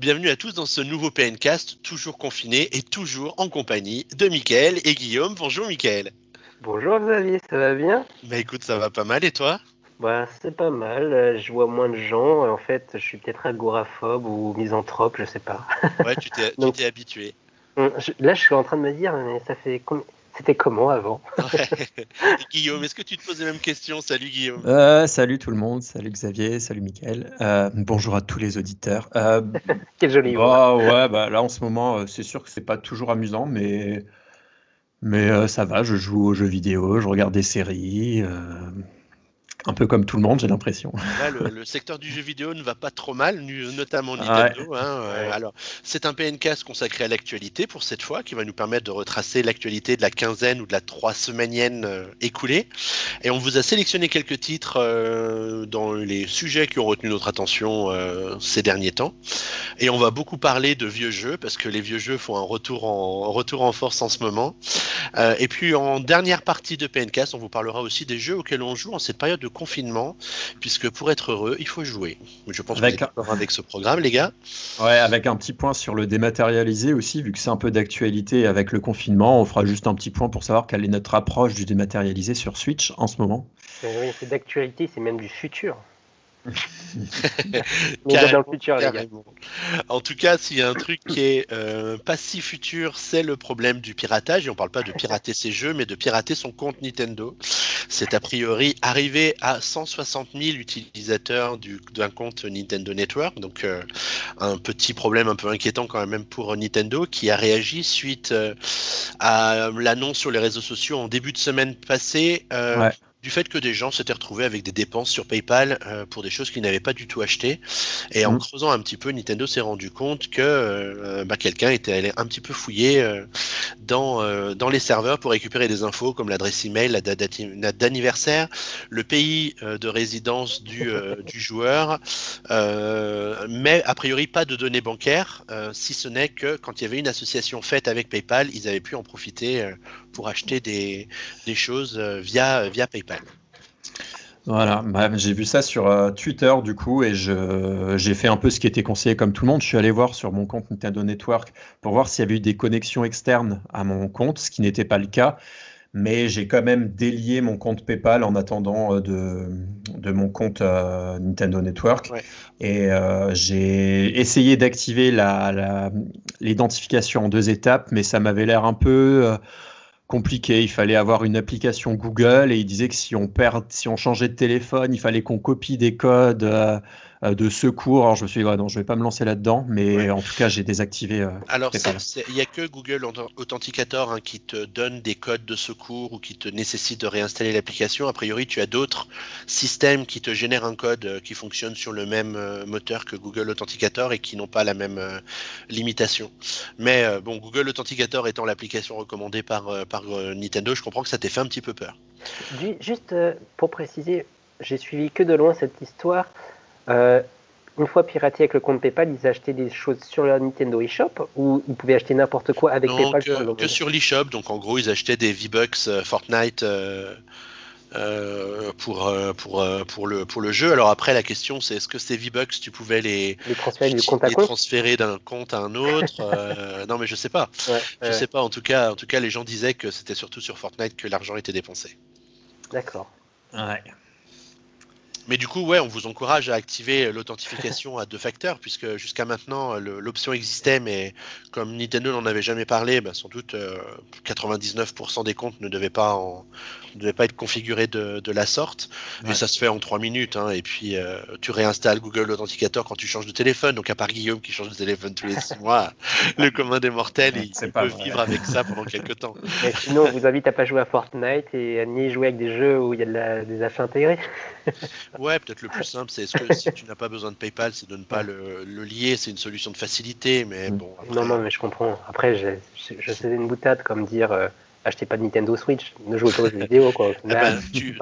Bienvenue à tous dans ce nouveau PNcast, toujours confiné et toujours en compagnie de Mickaël et Guillaume. Bonjour Mickaël. Bonjour Xavier, ça va bien? Bah écoute, ça va pas mal et toi? Bah c'est pas mal, euh, je vois moins de gens, en fait je suis peut-être agoraphobe ou misanthrope, je sais pas. Ouais, tu t'es habitué. Hum, là je suis en train de me dire, mais ça fait combien c'était comment avant? Guillaume, est-ce que tu te poses les mêmes questions Salut Guillaume. Euh, salut tout le monde, salut Xavier, salut Mickaël. Euh, bonjour à tous les auditeurs. Euh, Quel joli bah, ouais, bah, là en ce moment, c'est sûr que c'est pas toujours amusant, mais, mais ça va, je joue aux jeux vidéo, je regarde des séries un peu comme tout le monde, j'ai l'impression. le, secteur du jeu vidéo ne va pas trop mal, notamment Nintendo. Hein, euh, alors, c'est un PNcast consacré à l'actualité pour cette fois, qui va nous permettre de retracer l'actualité de la quinzaine ou de la trois semainienne euh, écoulée. Et on vous a sélectionné quelques titres euh, dans les sujets qui ont retenu notre attention ces derniers temps. Et on va beaucoup parler de vieux jeux, parce que les vieux jeux font un retour en, retour en force en ce moment. et puis, en dernière partie de PNcast, on vous parlera aussi des jeux auxquels on joue en cette période de confinement, puisque pour être heureux, il faut jouer. Je pense avec... que vous avec ce programme, les gars. Ouais, avec un petit point sur le dématérialisé aussi, vu que c'est un peu d'actualité avec le confinement, on fera juste un petit point pour savoir quelle est notre approche du dématérialisé sur Switch en ce moment. Oui, c'est d'actualité, c'est même du futur. En tout cas, s'il y a un truc qui est euh, pas si futur, c'est le problème du piratage. Et on parle pas de pirater ses jeux, mais de pirater son compte Nintendo. C'est a priori arrivé à 160 000 utilisateurs d'un compte Nintendo Network. Donc euh, un petit problème un peu inquiétant quand même pour Nintendo qui a réagi suite euh, à l'annonce sur les réseaux sociaux en début de semaine passée. Ouais du fait que des gens s'étaient retrouvés avec des dépenses sur PayPal euh, pour des choses qu'ils n'avaient pas du tout achetées. Et en mmh. creusant un petit peu, Nintendo s'est rendu compte que euh, bah, quelqu'un était allé un petit peu fouiller euh, dans, dans les serveurs pour récupérer des infos comme l'adresse email, la date d'anniversaire, le pays de résidence du, du joueur, mais a priori pas de données bancaires, si ce n'est que quand il y avait une association faite avec PayPal, ils avaient pu en profiter pour acheter des, des choses via, via PayPal. Voilà, bah, j'ai vu ça sur euh, Twitter du coup et j'ai fait un peu ce qui était conseillé comme tout le monde. Je suis allé voir sur mon compte Nintendo Network pour voir s'il y avait eu des connexions externes à mon compte, ce qui n'était pas le cas. Mais j'ai quand même délié mon compte PayPal en attendant euh, de, de mon compte euh, Nintendo Network. Et j'ai essayé d'activer l'identification en deux étapes, mais ça m'avait l'air un peu compliqué. Il fallait avoir une application Google et il disait que si on perd, si on changeait de téléphone, il fallait qu'on copie des codes. Euh, de secours. Alors je me suis dit, non, je vais pas me lancer là-dedans, mais en tout cas, j'ai désactivé. Euh, Alors, il n'y a que Google Authenticator hein, qui te donne des codes de secours ou qui te nécessite de réinstaller l'application. A priori, tu as d'autres systèmes qui te génèrent un code euh, qui fonctionne sur le même moteur que Google Authenticator et qui n'ont pas la même limitation. Mais bon, Google Authenticator étant l'application recommandée par, par Nintendo, je comprends que ça t'ait fait un petit peu peur. Juste pour préciser, j'ai suivi que de loin cette histoire. Euh, une fois piraté avec le compte PayPal, ils achetaient des choses sur leur Nintendo eShop ou ils pouvaient acheter n'importe quoi avec PayPal que, que sur l'eShop. Donc en gros, ils achetaient des V-Bucks euh, Fortnite euh, pour, pour, pour, le, pour le jeu. Alors après, la question c'est est-ce que ces V-Bucks, tu pouvais les, transférer, d'un compte à un autre Non, mais je sais pas. je sais pas. En tout, cas, en tout cas, les gens disaient que c'était surtout sur Fortnite que l'argent était dépensé. D'accord. Ouais. Mais du coup, ouais, on vous encourage à activer l'authentification à deux facteurs, puisque jusqu'à maintenant, l'option existait, mais comme Nintendo n'en avait jamais parlé, bah, sans doute 99% euh, des comptes ne devaient pas, ne devaient pas être configurés de, la sorte. Mais ça se fait en trois minutes, hein, et puis euh, tu réinstalles Google Authenticator quand tu changes de téléphone. Donc, à part Guillaume qui change de téléphone tous les six mois, le commun des mortels, il, peut vivre avec ça pendant quelques temps. Mais sinon, on vous invite à pas jouer à Fortnite et à ni jouer avec des jeux où il y a des achats intégrés. Ouais, peut-être le plus simple, c'est est-ce que si tu n'as pas besoin de PayPal, c'est de ne pas le, lier, c'est une solution de facilité, mais mm. bon. Non, non, mais je comprends. Après, je, je, une boutade comme dire euh, achetez pas de Nintendo Switch, ne jouez pas aux jeux vidéo. Quoi. Ah ben, tu,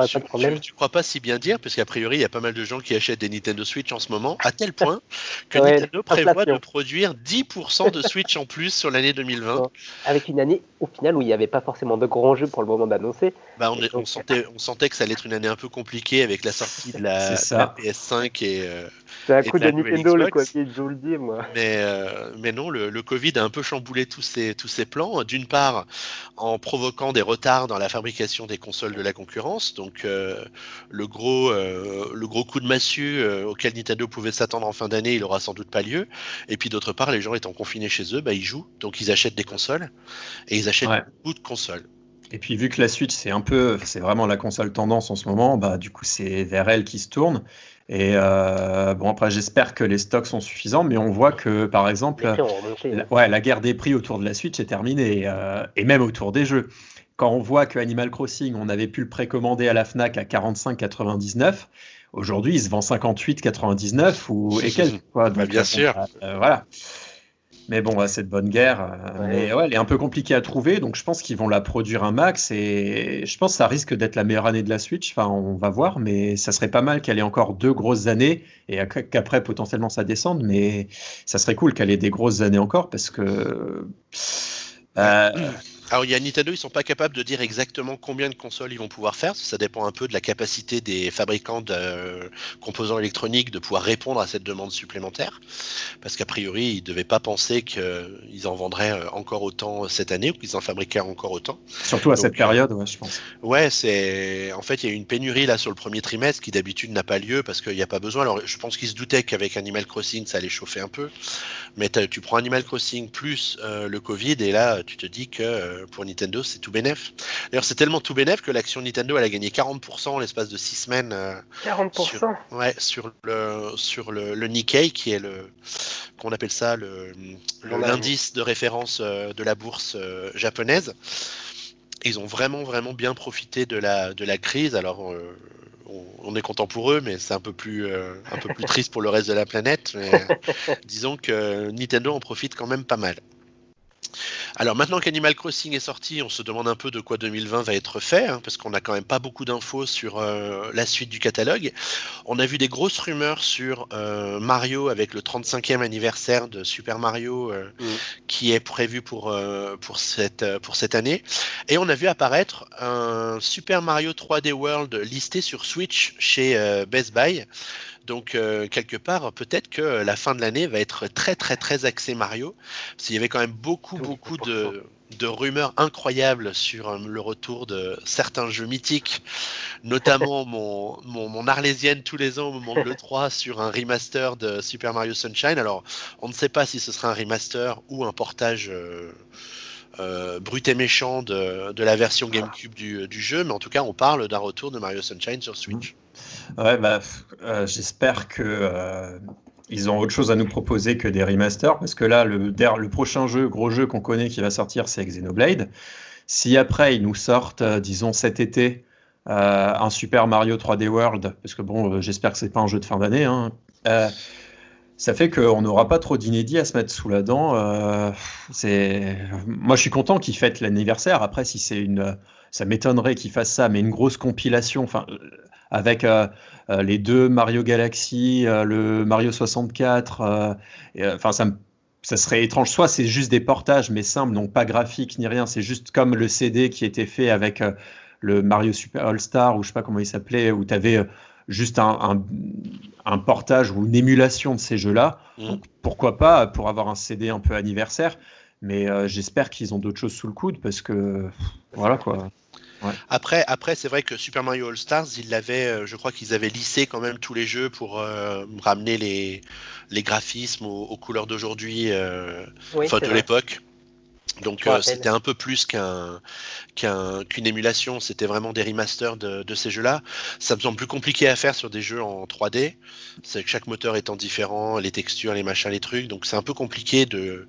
tu, crois pas si bien dire, parce qu'a priori, il y a pas mal de gens qui achètent des Nintendo Switch en ce moment, à tel point que Nintendo prévoit de produire 10% de Switch en plus sur l'année 2020. Avec une année, au final, où il n'y avait pas forcément de grands jeux pour le moment d'annoncer. Bah, on, sentait, on sentait que ça allait être une année un peu compliquée avec la sortie de la, PS5 et. Euh, c'est un coup de Nintendo, le Covid, je vous le dis, moi. Mais, euh, mais non, le, le, Covid a un peu chamboulé tous ces, tous ces plans. D'une part, en provoquant des retards dans la fabrication des consoles de la concurrence. Donc, euh, le, gros, euh, le gros coup de massue auquel Nintendo pouvait s'attendre en fin d'année, il aura sans doute pas lieu. Et puis, d'autre part, les gens étant confinés chez eux, bah, ils jouent. Donc, ils achètent des consoles. Et ils achètent beaucoup de consoles. Et puis vu que la Switch c'est un peu, c'est vraiment la console tendance en ce moment, bah du coup c'est vers elle qui se tourne. Et euh, bon, après, j'espère que les stocks sont suffisants, mais on voit que, par exemple, la, ouais, la guerre des prix autour de la Switch est terminée, euh, et même autour des jeux. Quand on voit que Animal Crossing, on avait pu le précommander à la Fnac à 45,99, aujourd'hui, il se vend 58,99 ou et quelques. Quoi. Bah, bien sûr. Euh, voilà. Mais bon, c'est de bonne guerre. Euh, ouais, elle est un peu compliquée à trouver, donc je pense qu'ils vont la produire un max et je pense que ça risque d'être la meilleure année de la Switch. Enfin, on va voir, mais ça serait pas mal qu'elle ait encore deux grosses années et qu'après potentiellement ça descende. Mais ça serait cool qu'elle ait des grosses années encore parce que. Euh, alors il y a Nintendo, ils sont pas capables de dire exactement combien de consoles ils vont pouvoir faire. Ça dépend un peu de la capacité des fabricants de euh, composants électroniques de pouvoir répondre à cette demande supplémentaire. Parce qu'a priori, ils ne devaient pas penser qu'ils en vendraient euh, encore autant cette année ou qu'ils en fabriquaient encore autant. Surtout à cette période, ouais, je pense. Ouais, c'est en fait il y a eu une pénurie là sur le premier trimestre qui d'habitude n'a pas lieu parce qu'il n'y a pas besoin. Alors je pense qu'ils se doutaient qu'avec Animal Crossing ça allait chauffer un peu, mais tu prends Animal Crossing plus euh, le Covid et là tu te dis que pour Nintendo, c'est tout bénef. D'ailleurs, c'est tellement tout bénef que l'action Nintendo, elle a gagné 40% l'espace de 6 semaines. 40% euh, sur, Ouais, sur le, sur le, Nikkei, qui est le, qu'on appelle ça le, l'indice de référence euh, de la bourse euh, japonaise. Ils ont vraiment, vraiment bien profité de la, de la crise. Alors, on, est content pour eux, mais c'est un peu plus, un peu plus triste pour le reste de la planète. disons que Nintendo en profite quand même pas mal. Alors maintenant qu'Animal Crossing est sorti, on se demande un peu de quoi 2020 va être fait, hein, parce qu'on n'a quand même pas beaucoup d'infos sur euh, la suite du catalogue. On a vu des grosses rumeurs sur euh, Mario avec le 35e anniversaire de Super Mario euh, mm. qui est prévu pour, pour, cette, pour cette année. Et on a vu apparaître un Super Mario 3D World listé sur Switch chez Best Buy. Donc euh, quelque part, peut-être que la fin de l'année va être très très très axée Mario, parce qu'il y avait quand même beaucoup beaucoup de, rumeurs incroyables sur euh, le retour de certains jeux mythiques, notamment mon, mon, Arlésienne tous les ans au moment de l'E3 sur un remaster de Super Mario Sunshine. Alors on ne sait pas si ce sera un remaster ou un portage. Euh, brut et méchant de, la version GameCube du, du, jeu, mais en tout cas, on parle d'un retour de Mario Sunshine sur Switch. Ouais, bah, euh, j'espère que euh, ils ont autre chose à nous proposer que des remasters, parce que là, le, le prochain jeu, gros jeu qu'on connaît qui va sortir, c'est Xenoblade. Si après ils nous sortent, euh, disons cet été, un Super Mario 3D World, parce que bon, j'espère que c'est pas un jeu de fin d'année, hein, ça fait qu'on n'aura pas trop d'inédits à se mettre sous la dent. c'est, moi, je suis content qu'ils fêtent l'anniversaire. Après, si c'est une, ça m'étonnerait qu'ils fassent ça, mais une grosse compilation. Enfin, avec euh, euh, les deux Mario Galaxy, euh, le Mario 64. Enfin, ça ça serait étrange. Soit c'est juste des portages, mais simples, donc pas graphiques ni rien. C'est juste comme le CD qui était fait avec le Mario Super All Star, ou je sais pas comment il s'appelait, où tu avais juste un, portage ou une émulation de ces jeux-là. Mmh. pourquoi pas pour avoir un CD un peu anniversaire. Mais j'espère qu'ils ont d'autres choses sous le coude parce que voilà quoi. Après, après c'est vrai que Super Mario All Stars, ils l'avaient, euh, je crois qu'ils avaient lissé quand même tous les jeux pour euh, ramener les, les graphismes aux, couleurs d'aujourd'hui, euh, enfin de l'époque. Donc c'était un peu plus qu'un qu'une émulation, c'était vraiment des remasters de, de ces jeux-là. Ça me semble plus compliqué à faire sur des jeux en 3D, c'est que chaque moteur étant différent, les textures, les machins, les trucs, donc c'est un peu compliqué de,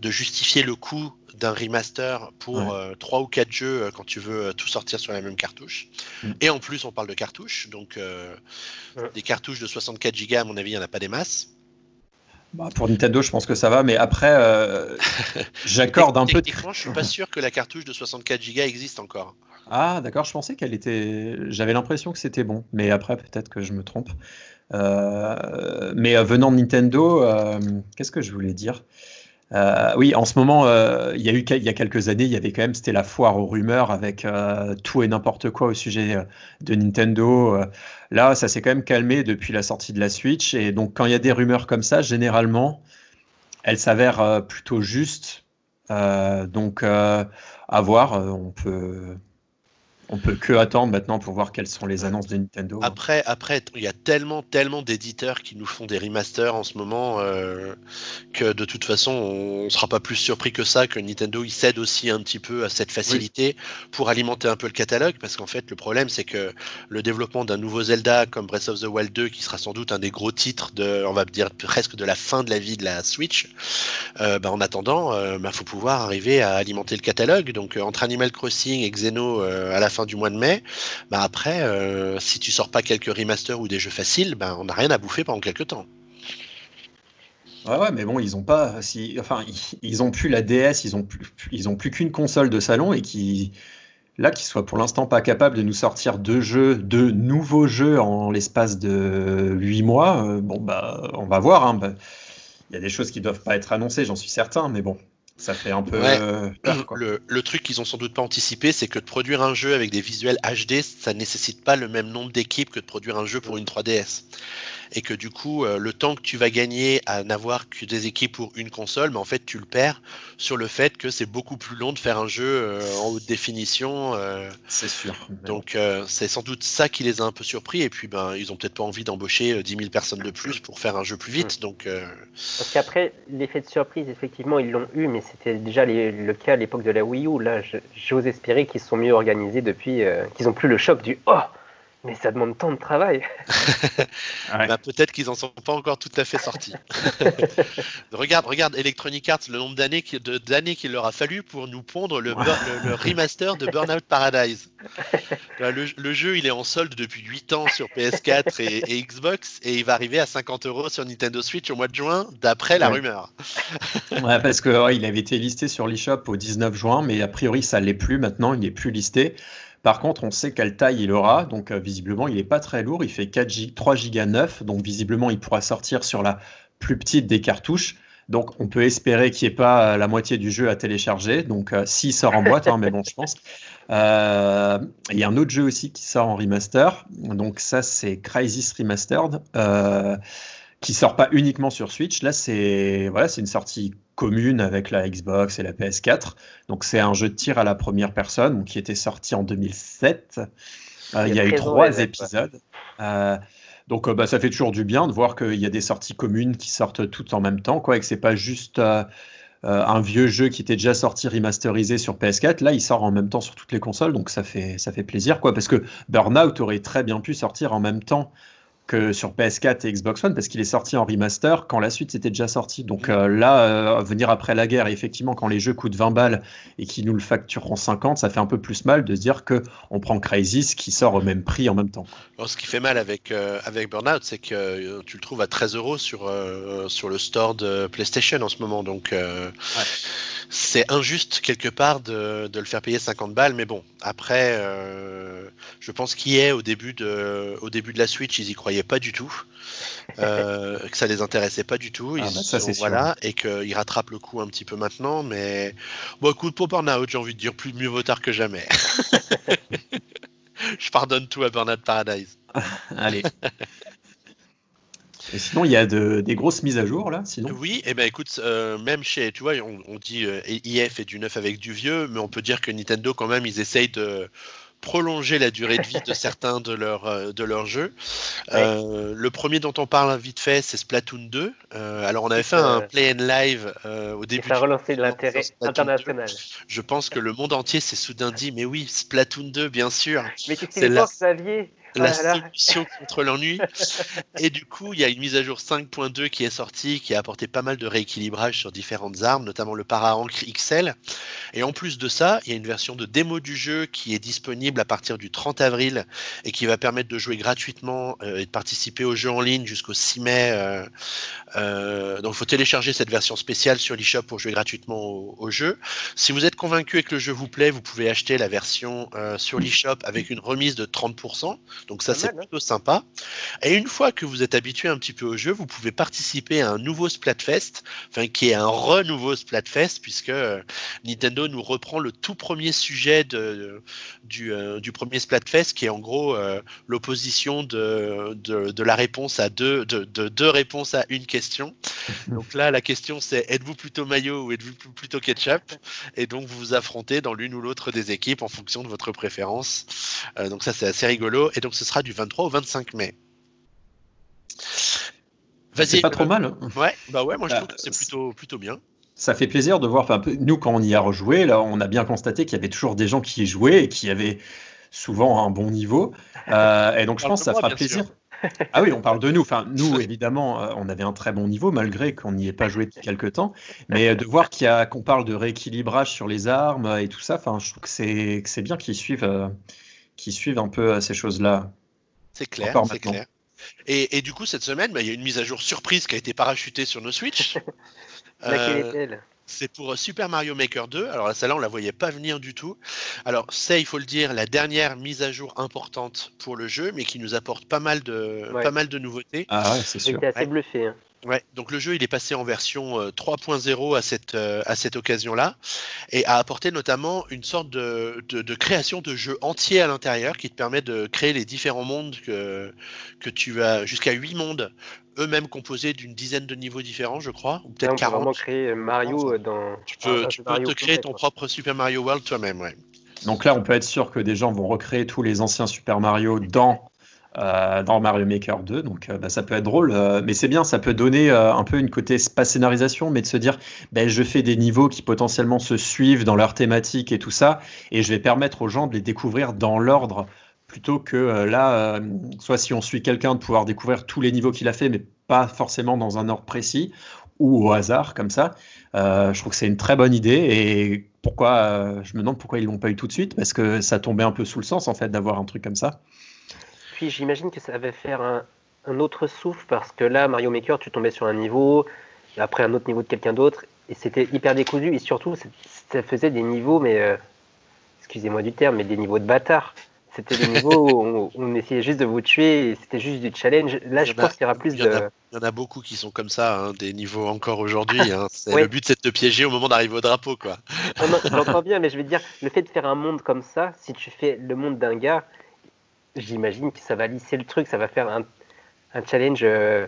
de justifier le coût d'un remaster pour euh, trois 3 ou 4 jeux euh, quand tu veux euh, tout sortir sur la même cartouche. Mm. Et en plus, on parle de cartouches, donc des cartouches de 64 Go, à mon avis, il n'y en a pas des masses. Bah, pour Nintendo, je pense que ça va, mais après, euh, j'accorde un peu. Techniquement, je suis pas sûr que la cartouche de 64 Go existe encore. Ah, d'accord, je pensais qu'elle était. J'avais l'impression que c'était bon, mais après, peut-être que je me trompe. Euh, mais venant de Nintendo, qu'est-ce que je voulais dire? Euh, oui, en ce moment, euh, il y a eu il y a quelques années, il y avait quand même c'était la foire aux rumeurs avec euh, tout et n'importe quoi au sujet de Nintendo. là, ça s'est quand même calmé depuis la sortie de la Switch et donc quand il y a des rumeurs comme ça, généralement, elles s'avèrent plutôt justes. donc à voir, on peut on peut que attendre maintenant pour voir quelles sont les annonces de Nintendo. Après, après, il y a tellement, tellement d'éditeurs qui nous font des remasters en ce moment euh, que de toute façon, on ne sera pas plus surpris que ça que Nintendo il cède aussi un petit peu à cette facilité pour alimenter un peu le catalogue, parce qu'en fait, le problème c'est que le développement d'un nouveau Zelda comme Breath of the Wild 2, qui sera sans doute un des gros titres de, on va dire presque de la fin de la vie de la Switch, euh, bah, en attendant, il euh, bah, faut pouvoir arriver à alimenter le catalogue. Donc entre Animal Crossing et Xeno à la fin du mois de mai, bah après, euh, si tu sors pas quelques remasters ou des jeux faciles, ben on n'a rien à bouffer pendant quelques temps. Ouais, mais bon, ils ont pas, si, enfin, ils, ont plus la DS, ils ont plus, ils ont plus qu'une console de salon et qui, là, qui soient pour l'instant pas capables de nous sortir deux jeux, deux nouveaux jeux en l'espace de huit mois, euh, bon bah, on va voir. Hein, bah, il y a des choses qui doivent pas être annoncées, j'en suis certain, mais bon, ça fait un peu. Euh, le, le, truc qu'ils ont sans doute pas anticipé, c'est que de produire un jeu avec des visuels HD, ça nécessite pas le même nombre d'équipes que de produire un jeu pour une 3DS et que du coup, euh, le temps que tu vas gagner à n'avoir que des équipes pour une console, mais en fait, tu le perds sur le fait que c'est beaucoup plus long de faire un jeu euh, en haute définition. Euh. c'est sûr. Donc, c'est sans doute ça qui les a un peu surpris. Et puis, ben, ils ont peut-être pas envie d'embaucher 10 000 personnes de plus pour faire un jeu plus vite. Donc, Parce qu'après, l'effet de surprise, effectivement, ils l'ont eu, mais c'était déjà le cas à l'époque de la Wii U. Là, j'ose espérer qu'ils sont mieux organisés depuis, qu'ils n'ont plus le choc du Oh mais ça demande tant de travail. bah, Peut-être qu'ils n'en sont pas encore tout à fait sortis. regarde, regarde Electronic Arts, le nombre d'années qu'il leur a fallu pour nous pondre le, remaster de Burnout Paradise. Le, jeu, il est en solde depuis 8 ans sur PS4 et, Xbox et il va arriver à 50 euros sur Nintendo Switch au mois de juin, d'après la rumeur. ouais, parce qu'il avait été listé sur l'eShop au 19 juin, mais a priori, ça ne l'est plus maintenant, il n'est plus listé. Par contre, on sait quelle taille il aura, donc euh, visiblement, il n'est pas très lourd, il fait 4 G, 3 Go 9, donc visiblement, il pourra sortir sur la plus petite des cartouches. Donc, on peut espérer qu'il n'y ait pas euh, la moitié du jeu à télécharger. Donc, euh, s'il sort en boîte, hein, mais bon, je pense. Il y a un autre jeu aussi qui sort en remaster. Donc, ça, c'est Crisis Remastered, qui sort pas uniquement sur Switch. Là, c'est voilà, c'est une sortie commune avec la Xbox et la PS4. Donc c'est un jeu de tir à la première personne qui était sorti en 2007. Euh, il y a eu trois épisodes. Euh, donc euh, bah, ça fait toujours du bien de voir qu'il y a des sorties communes qui sortent toutes en même temps, quoi, et que c'est pas juste un vieux jeu qui était déjà sorti remasterisé sur PS4. Là, il sort en même temps sur toutes les consoles, donc ça fait ça fait plaisir, quoi, parce que Burnout aurait très bien pu sortir en même temps que sur PS4 et Xbox One parce qu'il est sorti en remaster quand la suite était déjà sortie. Donc euh, là, euh, venir après la guerre, et effectivement, quand les jeux coûtent 20 balles et qu'ils nous le factureront 50, ça fait un peu plus mal de se dire que on prend Crysis qui sort au même prix en même temps. ce qui fait mal avec, euh, avec Burnout, c'est que tu le trouves à 13 euros sur, sur le store de PlayStation en ce moment. Donc c'est injuste quelque part de, de, le faire payer 50 balles. Mais bon, après, je pense qu'il est au début, de, au début de la Switch, ils y croyaient pas du tout, euh, que ça les intéressait pas du tout. Ah, ils, bah, voilà, et qu'ils rattrapent le coup un petit peu maintenant. Mais bon, écoute, pour Burnout, j'ai envie de dire plus mieux vaut tard que jamais. Je pardonne tout à Burnout Paradise. Allez. Et sinon, il y a des grosses mises à jour là, sinon? Oui, et eh ben écoute, euh, même chez, tu vois, on, dit euh, IF est du neuf avec du vieux, mais on peut dire que Nintendo, quand même, ils essayent de, prolonger la durée de vie de certains de, leurs euh, de leurs jeux. Euh, le premier dont on parle vite fait, c'est Splatoon 2. Euh, alors, on avait fait un play and live au début. Ça a relancé l'intérêt international. Je pense que le monde entier s'est soudain dit Mais oui, Splatoon 2, bien sûr. Mais tu sais, Xavier la solution contre l'ennui. Et du coup, il y a une mise à jour 5.2 qui est sortie, qui a apporté pas mal de rééquilibrage sur différentes armes, notamment le para XL. Et en plus de ça, il y a une version de démo du jeu qui est disponible à partir du 30 avril et qui va permettre de jouer gratuitement euh, et de participer au jeu en ligne jusqu'au 6 mai. Euh, euh, donc, il faut télécharger cette version spéciale sur l'eShop pour jouer gratuitement au, au, jeu. Si vous êtes convaincu et que le jeu vous plaît, vous pouvez acheter la version sur l'eShop avec une remise de 30%. Donc ça, c'est hein. plutôt sympa. Et une fois que vous êtes habitué un petit peu au jeu, vous pouvez participer à un nouveau Splatfest, enfin qui est un renouveau Splatfest, puisque euh, Nintendo nous reprend le tout premier sujet de, du, euh, du premier Splatfest, qui est en gros euh, l'opposition de, de, la réponse à deux, de, deux réponses à une question. Donc là, la question c'est êtes-vous plutôt maillot ou êtes-vous plutôt ketchup? Et donc vous vous affrontez dans l'une ou l'autre des équipes en fonction de votre préférence. donc ça, c'est assez rigolo. Et donc ce sera du 23 au 25 mai. C'est pas trop mal. Hein. Ouais, bah ouais, moi je bah, trouve que c'est plutôt, plutôt bien. Ça fait plaisir de voir. Nous, quand on y a rejoué, là, on a bien constaté qu'il y avait toujours des gens qui y jouaient et qui avaient souvent un bon niveau. Euh, et donc, je pense que ça fera plaisir. Ah oui, on parle de nous. Enfin, nous, évidemment, euh, on avait un très bon niveau, malgré qu'on n'y ait pas joué depuis quelques temps. Mais de voir qu'il qu'on parle de rééquilibrage sur les armes et tout ça, enfin, je trouve que c'est, que c'est bien qu'ils suivent, euh, qu'ils suivent un peu ces choses-là. C'est clair, c'est clair. Et, du coup, cette semaine, bah, il y a une mise à jour surprise qui a été parachutée sur nos Switch. euh, c'est pour euh, Super Mario Maker 2. Alors celle-là, on la voyait pas venir du tout. Alors c'est, il faut le dire, la dernière mise à jour importante pour le jeu, mais qui nous apporte pas mal de, pas mal de nouveautés. Ah ouais, c'est sûr. J'étais assez bluffé. Hein. Ouais, donc le jeu il est passé en version 3.0 euh, à cette, euh, à cette occasion-là et a apporté notamment une sorte de, de, création de jeu entier à l'intérieur qui te permet de créer les différents mondes que, que tu as, jusqu'à 8 mondes eux-mêmes composés d'une dizaine de niveaux différents, je crois, ou peut-être 40. vraiment créer Mario euh, dans. Tu peux, tu peux te créer ton propre Super Mario World toi-même, ouais. Donc là, on peut être sûr que des gens vont recréer tous les anciens Super Mario dans euh, dans Mario Maker 2. Donc euh, bah, ça peut être drôle, euh, mais c'est bien, ça peut donner un peu une côté, pas scénarisation, mais de se dire, ben je fais des niveaux qui potentiellement se suivent dans leur thématique et tout ça, et je vais permettre aux gens de les découvrir dans l'ordre plutôt que là, soit si on suit quelqu'un, de pouvoir découvrir tous les niveaux qu'il a fait, mais pas forcément dans un ordre précis ou au hasard comme ça. je trouve que c'est une très bonne idée et pourquoi je me demande pourquoi ils l'ont pas eu tout de suite parce que ça tombait un peu sous le sens en fait d'avoir un truc comme ça. Puis j'imagine que ça va faire un, autre souffle parce que là, Mario Maker, tu tombais sur un niveau, après un autre niveau de quelqu'un d'autre, et c'était hyper décousu, et surtout, ça faisait des niveaux, mais euh, excusez-moi du terme, mais des niveaux de bâtard. C'était des niveaux où on, essayait juste de vous tuer, et c'était juste du challenge. Là, je pense qu'il y aura plus de. Il y en a beaucoup qui sont comme ça, hein, des niveaux encore aujourd'hui. Hein. Le but, c'est de te piéger au moment d'arriver au drapeau, quoi. J'entends bien, mais je veux dire, le fait de faire un monde comme ça, si tu fais le monde d'un gars, j'imagine que ça va lisser le truc, ça va faire un, challenge euh,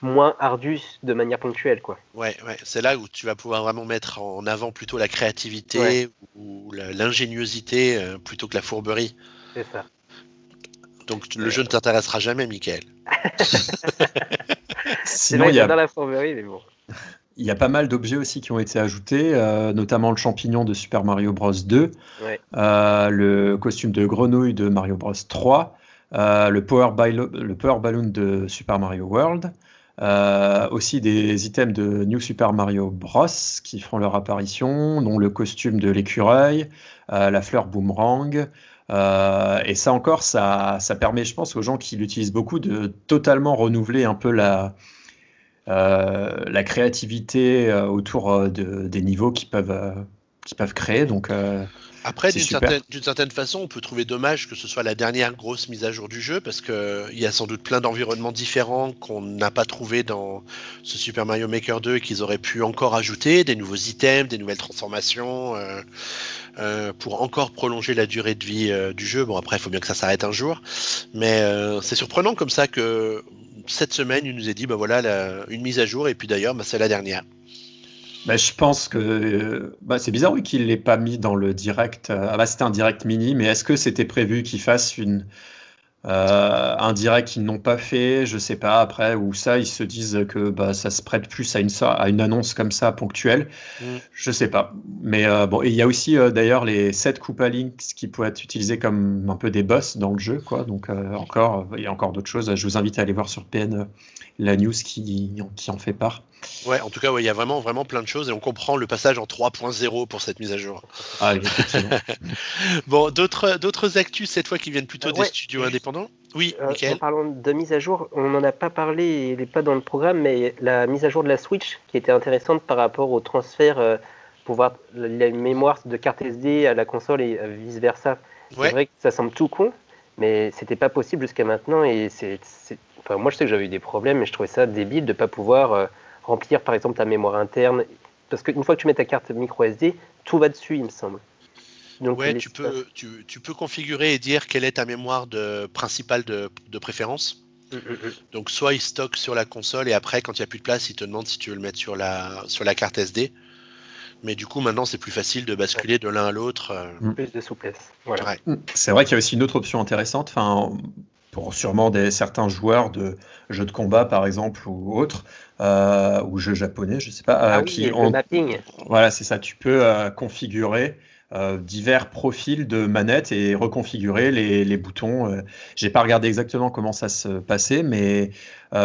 moins ardu de manière ponctuelle. Quoi. Ouais, ouais. c'est là où tu vas pouvoir vraiment mettre en avant plutôt la créativité ou l'ingéniosité euh, plutôt que la fourberie. C'est ça. Donc le jeu ne t'intéressera jamais, Michael. Sinon, il y a dans la fourberie, mais bon. Il y a pas mal d'objets aussi qui ont été ajoutés, euh, notamment le champignon de Super Mario Bros 2, euh, le costume de grenouille de Mario Bros 3, euh, le, power le, power Balloon de Super Mario World, aussi des items de New Super Mario Bros qui feront leur apparition, dont le costume de l'écureuil, la fleur boomerang. Et ça encore, ça, ça permet, je pense, aux gens qui l'utilisent beaucoup de totalement renouveler un peu la, euh, la créativité euh, autour euh, de, des niveaux qui peuvent, qui peuvent créer. Donc, après, d'une certaine, certaine, façon, on peut trouver dommage que ce soit la dernière grosse mise à jour du jeu parce qu'il y a sans doute plein d'environnements différents qu'on n'a pas trouvé dans ce Super Mario Maker 2 et qu'ils auraient pu encore ajouter, des nouveaux items, des nouvelles transformations euh, pour encore prolonger la durée de vie du jeu. Bon, après, il faut bien que ça s'arrête un jour, mais c'est surprenant comme ça que cette semaine, il nous a dit, bah voilà, une mise à jour, et puis d'ailleurs, bah, c'est la dernière. Bah, je pense que bah, c'est bizarre oui, qu'il ne l'ait pas mis dans le direct. Ah bah, c'était un direct mini, mais est-ce que c'était prévu qu'il fasse une, euh, un direct qu'ils n'ont pas fait, je sais pas après, ou ça, ils se disent que bah, ça se prête plus à une, à une annonce comme ça ponctuelle. Mm. Je sais pas. Mais euh, bon, il y a aussi euh, d'ailleurs les 7 Koopa Links qui pourraient être utilisés comme un peu des boss dans le jeu, quoi. Donc encore, il y a encore d'autres choses. Je vous invite à aller voir sur PN la news qui, qui en fait part. Ouais, en tout cas, il y a vraiment, vraiment plein de choses et on comprend le passage en 3.0 pour cette mise à jour. Ah, bon, d'autres, d'autres actus cette fois qui viennent plutôt des studios indépendants? Oui, euh, En parlant de mise à jour, on n'en a pas parlé, il n'est pas dans le programme, mais la mise à jour de la Switch qui était intéressante par rapport au transfert, euh, pour voir la mémoire de carte SD à la console et euh, vice versa. C'est vrai que ça semble tout con, mais c'était pas possible jusqu'à maintenant et c'est, Enfin, moi je sais que j'avais eu des problèmes, mais je trouvais ça débile de ne pas pouvoir remplir par exemple ta mémoire interne. Parce qu'une fois que tu mets ta carte micro SD, tout va dessus, il me semble. Donc, ouais, tu peux, tu, tu, peux configurer et dire quelle est ta mémoire de, principale de, de préférence. Mm, mm, mm. Donc soit il stocke sur la console et après quand il n'y a plus de place, il te demande si tu veux le mettre sur la, sur la carte SD. Mais du coup maintenant c'est plus facile de basculer de l'un à l'autre. Euh. Plus de souplesse. Voilà. C'est vrai qu'il y a aussi une autre option intéressante. Enfin, pour sûrement des, certains joueurs de jeux de combat, par exemple, ou autres, euh, ou jeux japonais, je sais pas, euh, ah qui ont. mapping. Voilà, c'est ça. Tu peux euh, configurer divers profils de manettes et reconfigurer les, les boutons. J'ai pas regardé exactement comment ça se passait, mais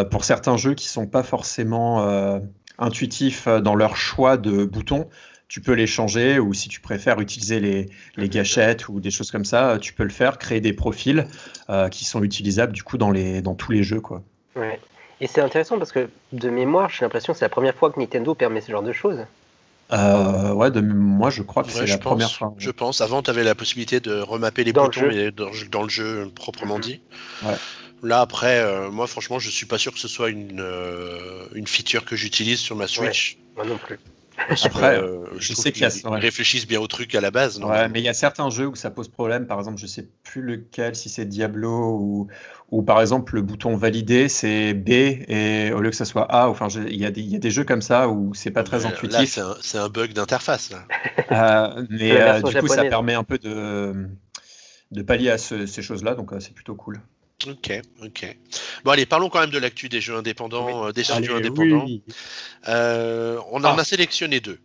pour certains jeux qui sont pas forcément intuitifs dans leur choix de boutons, tu peux les changer ou si tu préfères utiliser les, les, gâchettes ou des choses comme ça, tu peux le faire, créer des profils euh, qui sont utilisables du coup dans, les, dans tous les jeux. Quoi. Ouais. Et c'est intéressant parce que de mémoire, j'ai l'impression que c'est la première fois que Nintendo permet ce genre de choses. Euh, ouais, de, moi je crois que c'est la première fois. Je pense. Avant, tu avais la possibilité de remapper les boutons dans, dans, le jeu proprement dit. Ouais. Là, après, euh, moi franchement, je suis pas sûr que ce soit une, une feature que j'utilise sur ma Switch. moi non plus. Après, euh, je, sais qu'ils réfléchissent bien au truc à la base. ouais, mais il y a certains jeux où ça pose problème. Par exemple, je sais plus lequel, si c'est Diablo ou, ou par exemple le bouton valider, c'est B et au lieu que ça soit A. Enfin, il y, a des jeux comme ça où c'est pas très intuitif. Là, c'est un, bug d'interface. Euh, mais euh, du coup, ça permet un peu de, de pallier à ces choses-là. Donc, c'est plutôt cool. Ok, ok. Bon, allez, parlons quand même de l'actu des jeux indépendants, euh, des studios indépendants. Euh, on en ah. a sélectionné deux.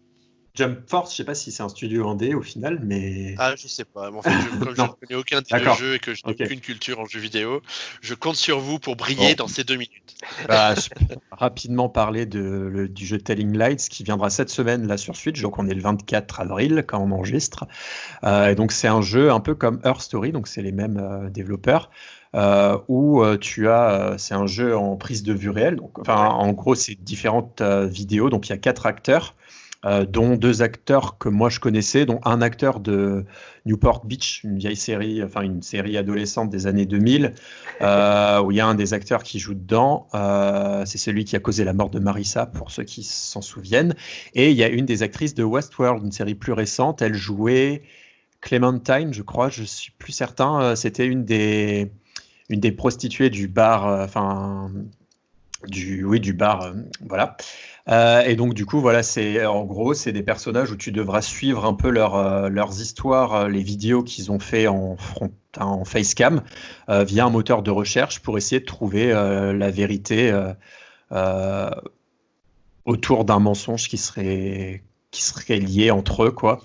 Jump Force, je sais pas si c'est un studio indé au final, mais. Ah, je sais pas. En fait, comme je ne connais aucun des deux jeux et que je n'ai aucune culture en jeux vidéo, je compte sur vous pour briller dans ces deux minutes. Bah, je peux rapidement parler de, du jeu Telling Lights qui viendra cette semaine là sur Switch. Donc, on est le 24 avril quand on enregistre. Euh, et donc, c'est un jeu un peu comme Her Story, donc c'est les mêmes développeurs. Euh, où euh, tu as, euh, c'est un jeu en prise de vue réelle. Donc, enfin, en gros, c'est différentes vidéos. Donc, il y a quatre acteurs. dont deux acteurs que moi je connaissais, dont un acteur de Newport Beach, une vieille série, enfin une série adolescente des années 2000, où il y a un des acteurs qui joue dedans. c'est celui qui a causé la mort de Marissa, pour ceux qui s'en souviennent. Et il y a une des actrices de Westworld, une série plus récente. Elle jouait Clementine, je crois, je suis plus certain. C'était une des une des prostituées du bar, euh, enfin du oui du bar, euh, voilà. Euh, et donc du coup voilà c'est en gros c'est des personnages où tu devras suivre un peu leur, leurs histoires, les vidéos qu'ils ont fait en front, en facecam via un moteur de recherche pour essayer de trouver la vérité autour d'un mensonge qui serait qui serait lié entre eux quoi.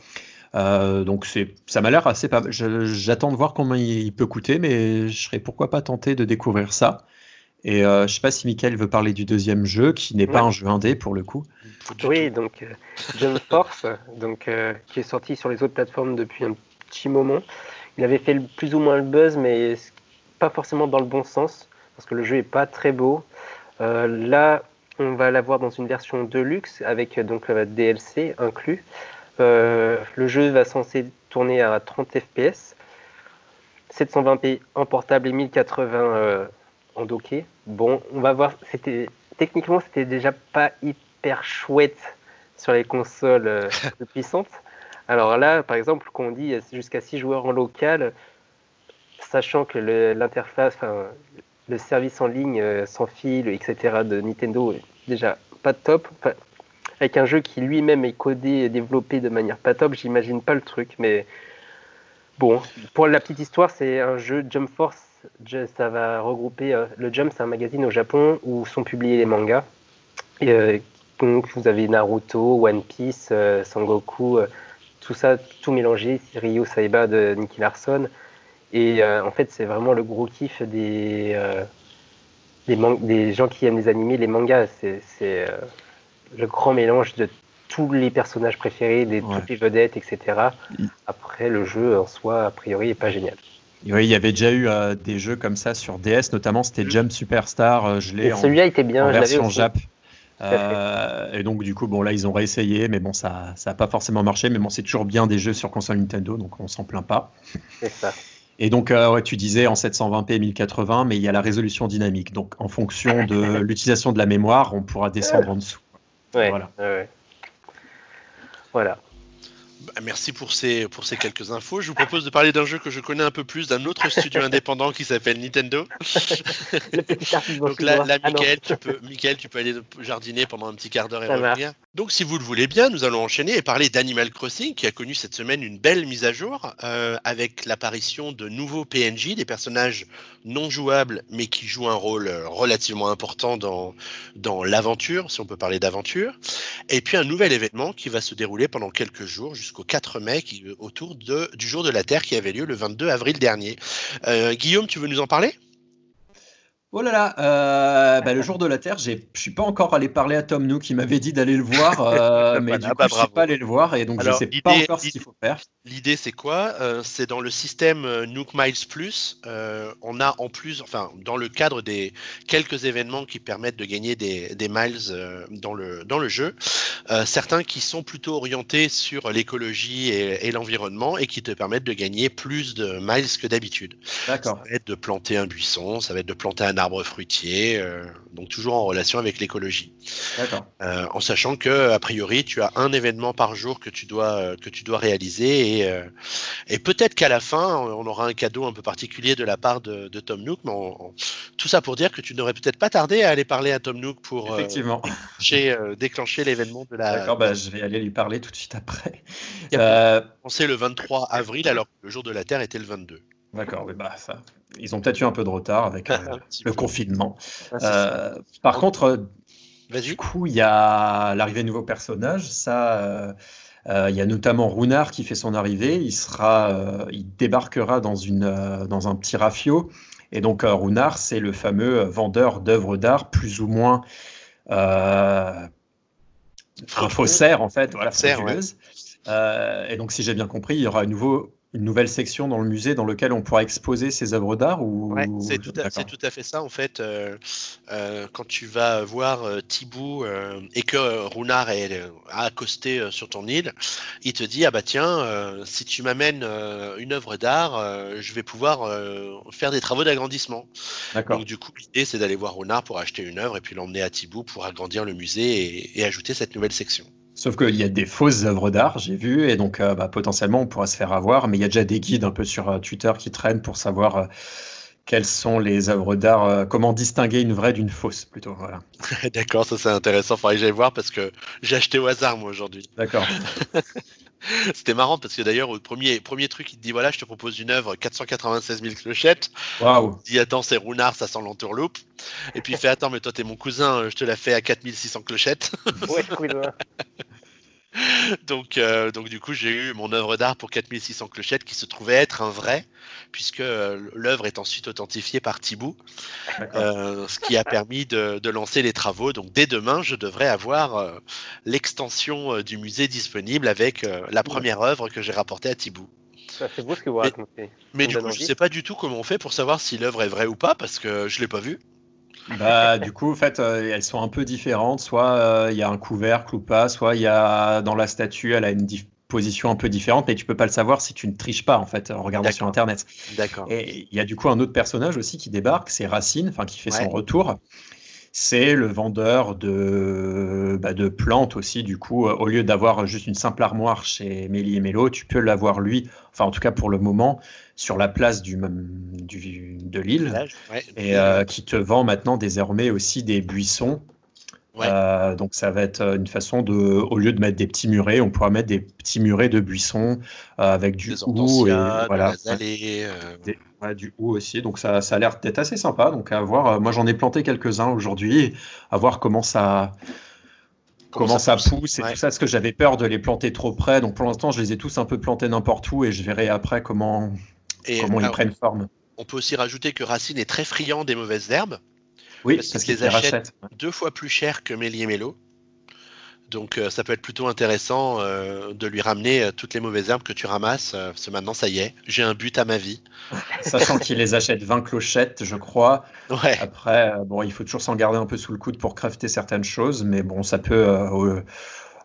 Euh, donc c'est, ça m'a l'air assez pas. J'attends de voir comment il, peut coûter, mais je serais pourquoi pas tenté de découvrir ça. Et euh, je sais pas si Michael veut parler du deuxième jeu, qui n'est pas un jeu indé pour le coup. Oui, donc euh, Jump Force, donc qui est sorti sur les autres plateformes depuis un petit moment. Il avait fait plus ou moins le buzz, mais pas forcément dans le bon sens, parce que le jeu est pas très beau. là, on va l'avoir dans une version deluxe avec donc le DLC inclus. Euh, le jeu va censé tourner à 30 fps, 720p en portable et 1080 euh, en docké. Bon, on va voir. C'était techniquement c'était déjà pas hyper chouette sur les consoles euh, puissantes. Alors là, par exemple, qu'on dit jusqu'à 6 joueurs en local, sachant que l'interface, le service en ligne sans fil, etc. de Nintendo est déjà pas top avec un jeu qui lui-même est codé et développé de manière pas top, j'imagine pas le truc. Mais bon, pour la petite histoire, c'est un jeu Jump Force, ça va regrouper. euh, le Jump, c'est un magazine au Japon où sont publiés les mangas. Et, euh, donc, vous avez Naruto, One Piece, euh, Sangoku, tout ça, tout mélangé. Ryo Saiba de Nicky Larson. Et en fait, c'est vraiment le gros kiff des, des, des gens qui aiment les animés, les mangas. C'est le grand mélange de tous les personnages préférés, des, Ouais. toutes les vedettes, etc. Mm. Après, le jeu en soi, a priori, est pas génial. Oui, il y avait déjà eu euh, des jeux comme ça sur DS, notamment c'était Jump Superstar. euh, je l'ai en, celui-là était bien, en je version aussi. Jap. Euh, et donc du coup, bon là ils ont réessayé, mais bon ça ça a pas forcément marché. Mais bon c'est toujours bien des jeux sur console Nintendo, donc on s'en plaint pas. C'est ça. Et donc ouais, tu disais en 720p 1080, mais il y a la résolution dynamique. Donc en fonction de l'utilisation de la mémoire, on pourra descendre en dessous. Ouais, Voilà. ouais. Voilà. Bah, merci pour ces, pour ces quelques infos. Je vous propose de parler d'un jeu que je connais un peu plus, d'un autre studio indépendant qui s'appelle Nintendo. Le petit artiste Donc là, là Ah. Michael, tu peux, Michael, tu peux aller jardiner pendant un petit quart d'heure et Ça revenir. Donc, si vous le voulez bien, nous allons enchaîner et parler d'Animal Crossing, qui a connu cette semaine une belle mise à jour euh, avec l'apparition de nouveaux PNJ, des personnages non jouables, mais qui jouent un rôle euh, relativement important dans, dans l'aventure, si on peut parler d'aventure. Et puis un nouvel événement qui va se dérouler pendant quelques jours, jusqu'au 4 mai, qui, autour de, du jour de la Terre qui avait lieu le 22 avril dernier. Euh, Guillaume, tu veux nous en parler? Oh là là, euh, bah, le jour de la Terre, je suis pas encore allé parler à Tom Nook qui m'avait dit d'aller le voir, euh, mais Voilà, du bah, coup je suis bravo. pas allé le voir et donc Alors, je sais pas encore ce qu'il faut faire. L'idée, c'est quoi? Euh, C'est dans le système euh, Nook Miles Plus. on a en plus, enfin, dans le cadre des quelques événements qui permettent de gagner des, des miles dans, le, dans le jeu, certains qui sont plutôt orientés sur l'écologie et, et l'environnement et qui te permettent de gagner plus de miles que d'habitude. Ça D'accord. va être de planter un buisson, ça va être de planter un arbre fruitier, euh, donc toujours en relation avec l'écologie. Euh, en sachant que a priori tu as un événement par jour que tu dois euh, que tu dois réaliser et, et peut-être qu'à la fin on aura un cadeau un peu particulier de la part de, de Tom Nook mais on- on- tout ça pour dire que tu n'aurais peut-être pas tardé à aller parler à Tom Nook pour Effectivement. déclencher, déclencher l'événement de la D'accord, bah, je vais aller lui parler tout de suite après. Euh, pensé le 23 avril alors que le jour de la Terre était le 22. D'accord, oui, bah, ça. Ils ont peut-être eu un peu de retard avec euh, le confinement. Ah. Euh, par contre, euh, du coup, il y a l'arrivée de nouveaux personnages. Ça, euh, il y a notamment Runard qui fait son arrivée. Il sera, euh, il débarquera dans une, euh, dans un petit rafio. Et donc, Runard, c'est le fameux vendeur d'œuvres d'art, plus ou moins un faussaire en fait, voilà, ouais. et donc, si j'ai bien compris, il y aura à nouveau une nouvelle section dans le musée dans lequel on pourra exposer ses œuvres d'art ou Ouais, c'est tout, à- tout fait ça en fait. euh, euh, quand tu vas voir euh, Thibaut euh, et que Runard est, a accosté sur ton île, il te dit ah bah tiens, si tu m'amènes une œuvre d'art, je vais pouvoir faire des travaux d'agrandissement. Donc du coup l'idée c'est d'aller voir Runard pour acheter une œuvre et puis l'emmener à Thibaut pour agrandir le musée et, et ajouter cette nouvelle section. Sauf qu'il y a des fausses œuvres d'art, j'ai vu, et donc euh, bah, potentiellement on pourra se faire avoir, mais il y a déjà des guides un peu sur euh, Twitter qui traînent pour savoir euh, quelles sont les œuvres d'art, euh, comment distinguer une vraie d'une fausse plutôt. Voilà. D'accord, ça c'est intéressant. Faudrait que j'aille voir parce que j'ai acheté au hasard moi aujourd'hui. D'accord. C'était marrant parce que d'ailleurs, au premier, premier truc, il te dit voilà, je te propose une œuvre 496 000 clochettes. Waouh. Il dit attends, c'est Runard, ça sent l'entourloupe. Et puis il fait attends, mais toi t'es mon cousin, je te la fais à 4600 clochettes. Ouais, cousin. donc, euh, donc du coup, j'ai eu mon œuvre d'art pour 4600 clochettes qui se trouvait être un vrai, puisque euh, l'œuvre est ensuite authentifiée par Thibaut, euh, ce qui a permis de, de lancer les travaux. Donc dès demain, je devrais avoir euh, l'extension du musée disponible avec la première œuvre que j'ai rapportée à Thibaut. C'est beau ce que vous racontez. Mais du coup, je envie. sais pas du tout comment on fait pour savoir si l'œuvre est vraie ou pas, parce que je l'ai pas vue. Bah, du coup, en fait, euh, elles sont un peu différentes. Soit euh, il y a un couvercle ou pas, soit il y a dans la statue, elle a une position un peu différente, mais tu peux pas le savoir si tu ne triches pas en fait en regardant sur. Internet. D'accord. Et il y a du coup un autre personnage aussi qui débarque, c'est Racine, enfin qui fait Ouais. son retour. C'est le vendeur de, bah, de plantes aussi. Du coup, euh, au lieu d'avoir juste une simple armoire chez Mélie et Mélo, tu peux l'avoir lui, enfin en tout cas pour le moment, sur la place du, du- de l'île ouais. et euh, qui te vend maintenant désormais aussi des buissons Euh, donc ça va être une façon de, au lieu de mettre des petits murets, on pourra mettre des petits murets de buissons euh, avec du hou et voilà, du hou aussi. Donc ça, ça a l'air d'être assez sympa. Donc à voir. Moi j'en ai planté quelques-uns aujourd'hui, à voir comment ça. Comment, ça, pousse, et tout ça, parce que j'avais peur de les planter trop près. Donc pour l'instant, je les ai tous un peu plantés n'importe où et je verrai après comment, comment ils prennent forme. On peut aussi rajouter que Racine est très friand des mauvaises herbes. Oui, parce, qu'ils les achètent deux fois plus cher que Mélier Mélo. Donc euh, ça peut être plutôt intéressant euh, de lui ramener euh, toutes les mauvaises herbes que tu ramasses. parce que maintenant, ça y est, j'ai un but à ma vie. Sachant qu'il les achète 20 clochettes, je crois. Ouais. Après, bon, il faut toujours s'en garder un peu sous le coude pour crafter certaines choses, mais bon, ça peut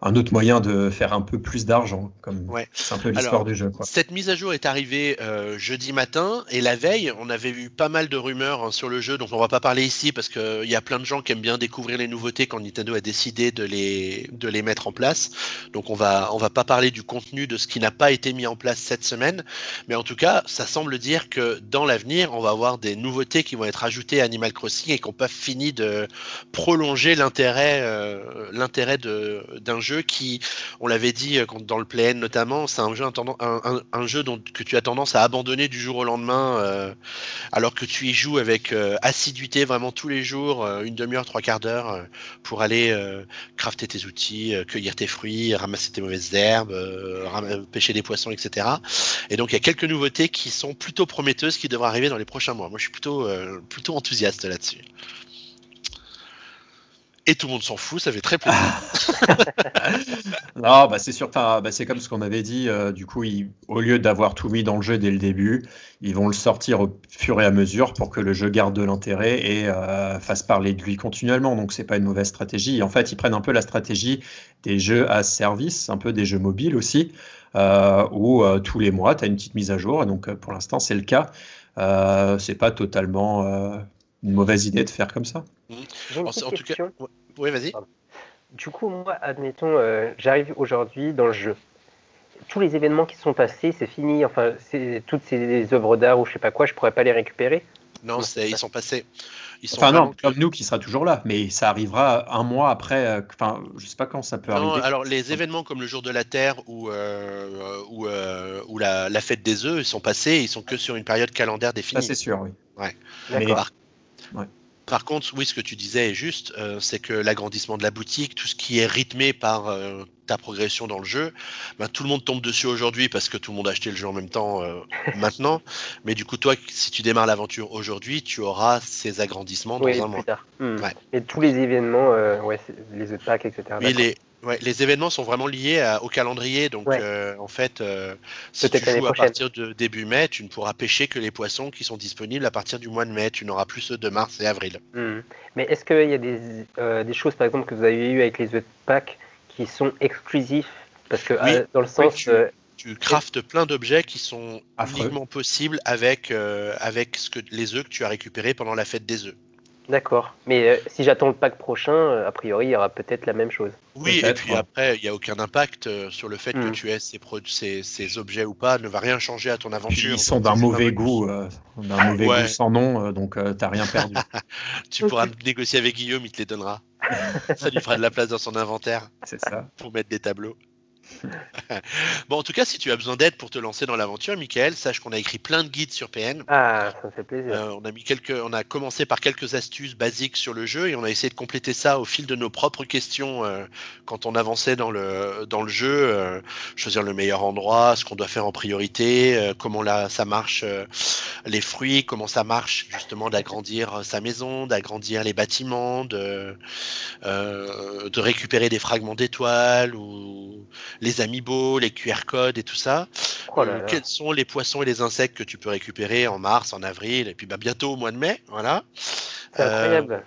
un autre moyen de faire un peu plus d'argent, comme c'est un peu l'histoire du jeu. Cette mise à jour est arrivée euh, jeudi matin et la veille, on avait eu pas mal de rumeurs hein, sur le jeu, donc on va pas parler ici parce qu'il y a plein de gens qui aiment bien découvrir les nouveautés quand Nintendo a décidé de les, de les mettre en place. Donc on va, on va pas parler du contenu de ce qui n'a pas été mis en place cette semaine, mais en tout cas, ça semble dire que dans l'avenir, on va avoir des nouveautés qui vont être ajoutées à Animal Crossing et qui n'ont pas fini de prolonger l'intérêt, euh, l'intérêt d'un jeu qui, on l'avait dit euh, dans le play notamment, c'est un jeu, que tu as tendance à abandonner du jour au lendemain, euh, alors que tu y joues avec euh, assiduité vraiment tous les jours, une demi-heure, trois quarts d'heure, pour aller crafter tes outils, cueillir tes fruits, ramasser tes mauvaises herbes, pêcher des poissons, etc. Et donc il y a quelques nouveautés qui sont plutôt prometteuses qui devraient arriver dans les prochains mois. Moi je suis plutôt enthousiaste là-dessus et tout le monde s'en fout, ça fait très plaisir. non, bah c'est sûr, bah c'est comme ce qu'on avait dit. Euh, du coup, au lieu d'avoir tout mis dans le jeu dès le début, ils vont le sortir au fur et à mesure pour que le jeu garde de l'intérêt et euh, fasse parler de lui continuellement. Donc, c'est pas une mauvaise stratégie. en fait, ils prennent un peu la stratégie des jeux à service, un peu des jeux mobiles aussi, euh, où tous les mois, tu as une petite mise à jour. Et donc, pour l'instant, c'est le cas. c'est pas totalement une mauvaise idée de faire comme ça. en, tout cas, oui, vas-y. Du coup, moi, admettons, euh, j'arrive aujourd'hui dans le jeu. Tous les événements qui sont passés, c'est fini. Enfin, toutes ces œuvres d'art ou je sais pas quoi, je pourrais pas les récupérer. Non, ils sont passés. Ils sont enfin non, comme nous qui sera toujours là, mais ça arrivera un mois après. Euh, enfin, je sais pas quand ça peut arriver. Alors les événements comme le jour de la Terre ou euh, ou, ou la, la, fête des œufs, ils sont passés. Ils sont que sur une période calendaire définie. Ça c'est sûr, oui. Ouais. Mais, par contre, oui, ce que tu disais est juste, euh, c'est que l'agrandissement de la boutique, tout ce qui est rythmé par euh, ta progression dans le jeu, ben, tout le monde tombe dessus aujourd'hui parce que tout le monde a acheté le jeu en même temps euh, maintenant. Mais du coup, toi, si tu démarres l'aventure aujourd'hui, tu auras ces agrandissements dans un mois. Hmm. Et tous les événements, ouais, les autres packs, etc. Oui, Ouais, les événements sont vraiment liés au calendrier. Donc, euh, en fait, euh, si tu joues à partir de début mai, tu ne pourras pêcher que les poissons qui sont disponibles à partir du mois de mai. Tu n'auras plus ceux de mars et avril. Hmm. Mais est-ce qu'il y a des, euh, des, choses, par exemple, que vous avez eues avec les œufs de Pâques qui sont exclusifs? Parce que, dans le sens. tu, tu craftes plein d'objets qui sont uniquement possibles avec, avec ce que, les œufs que tu as récupérés pendant la fête des œufs. D'accord. Mais euh, si j'attends le pack prochain, euh, a priori, il y aura peut-être la même chose. Oui, et puis après, il n'y a aucun impact euh, sur le fait que hmm. tu aies ces, ces, objets ou pas, ne va rien changer à ton aventure. Ils sont d'un mauvais goût, d'un mauvais goût sans nom, donc tu n'as rien perdu. tu pourras négocier avec Guillaume, il te les donnera. ça lui fera de la place dans son inventaire. C'est ça. Pour mettre des tableaux. bon, en tout cas, si tu as besoin d'aide pour te lancer dans l'aventure, Michael, sache qu'on a écrit plein de guides sur PN. Ah, ça fait plaisir. Euh, on a mis quelques, on a commencé par quelques astuces basiques sur le jeu et on a essayé de compléter ça au fil de nos propres questions euh, quand on avançait dans le dans le jeu, euh, choisir le meilleur endroit, ce qu'on doit faire en priorité, comment là ça marche, les fruits, comment ça marche justement d'agrandir sa maison, d'agrandir les bâtiments, de de récupérer des fragments d'étoiles ou les amiibo, les QR codes et tout ça. Oh quels sont les poissons et les insectes que tu peux récupérer en mars, en avril et puis bah, bientôt au mois de mai, voilà. C'est incroyable.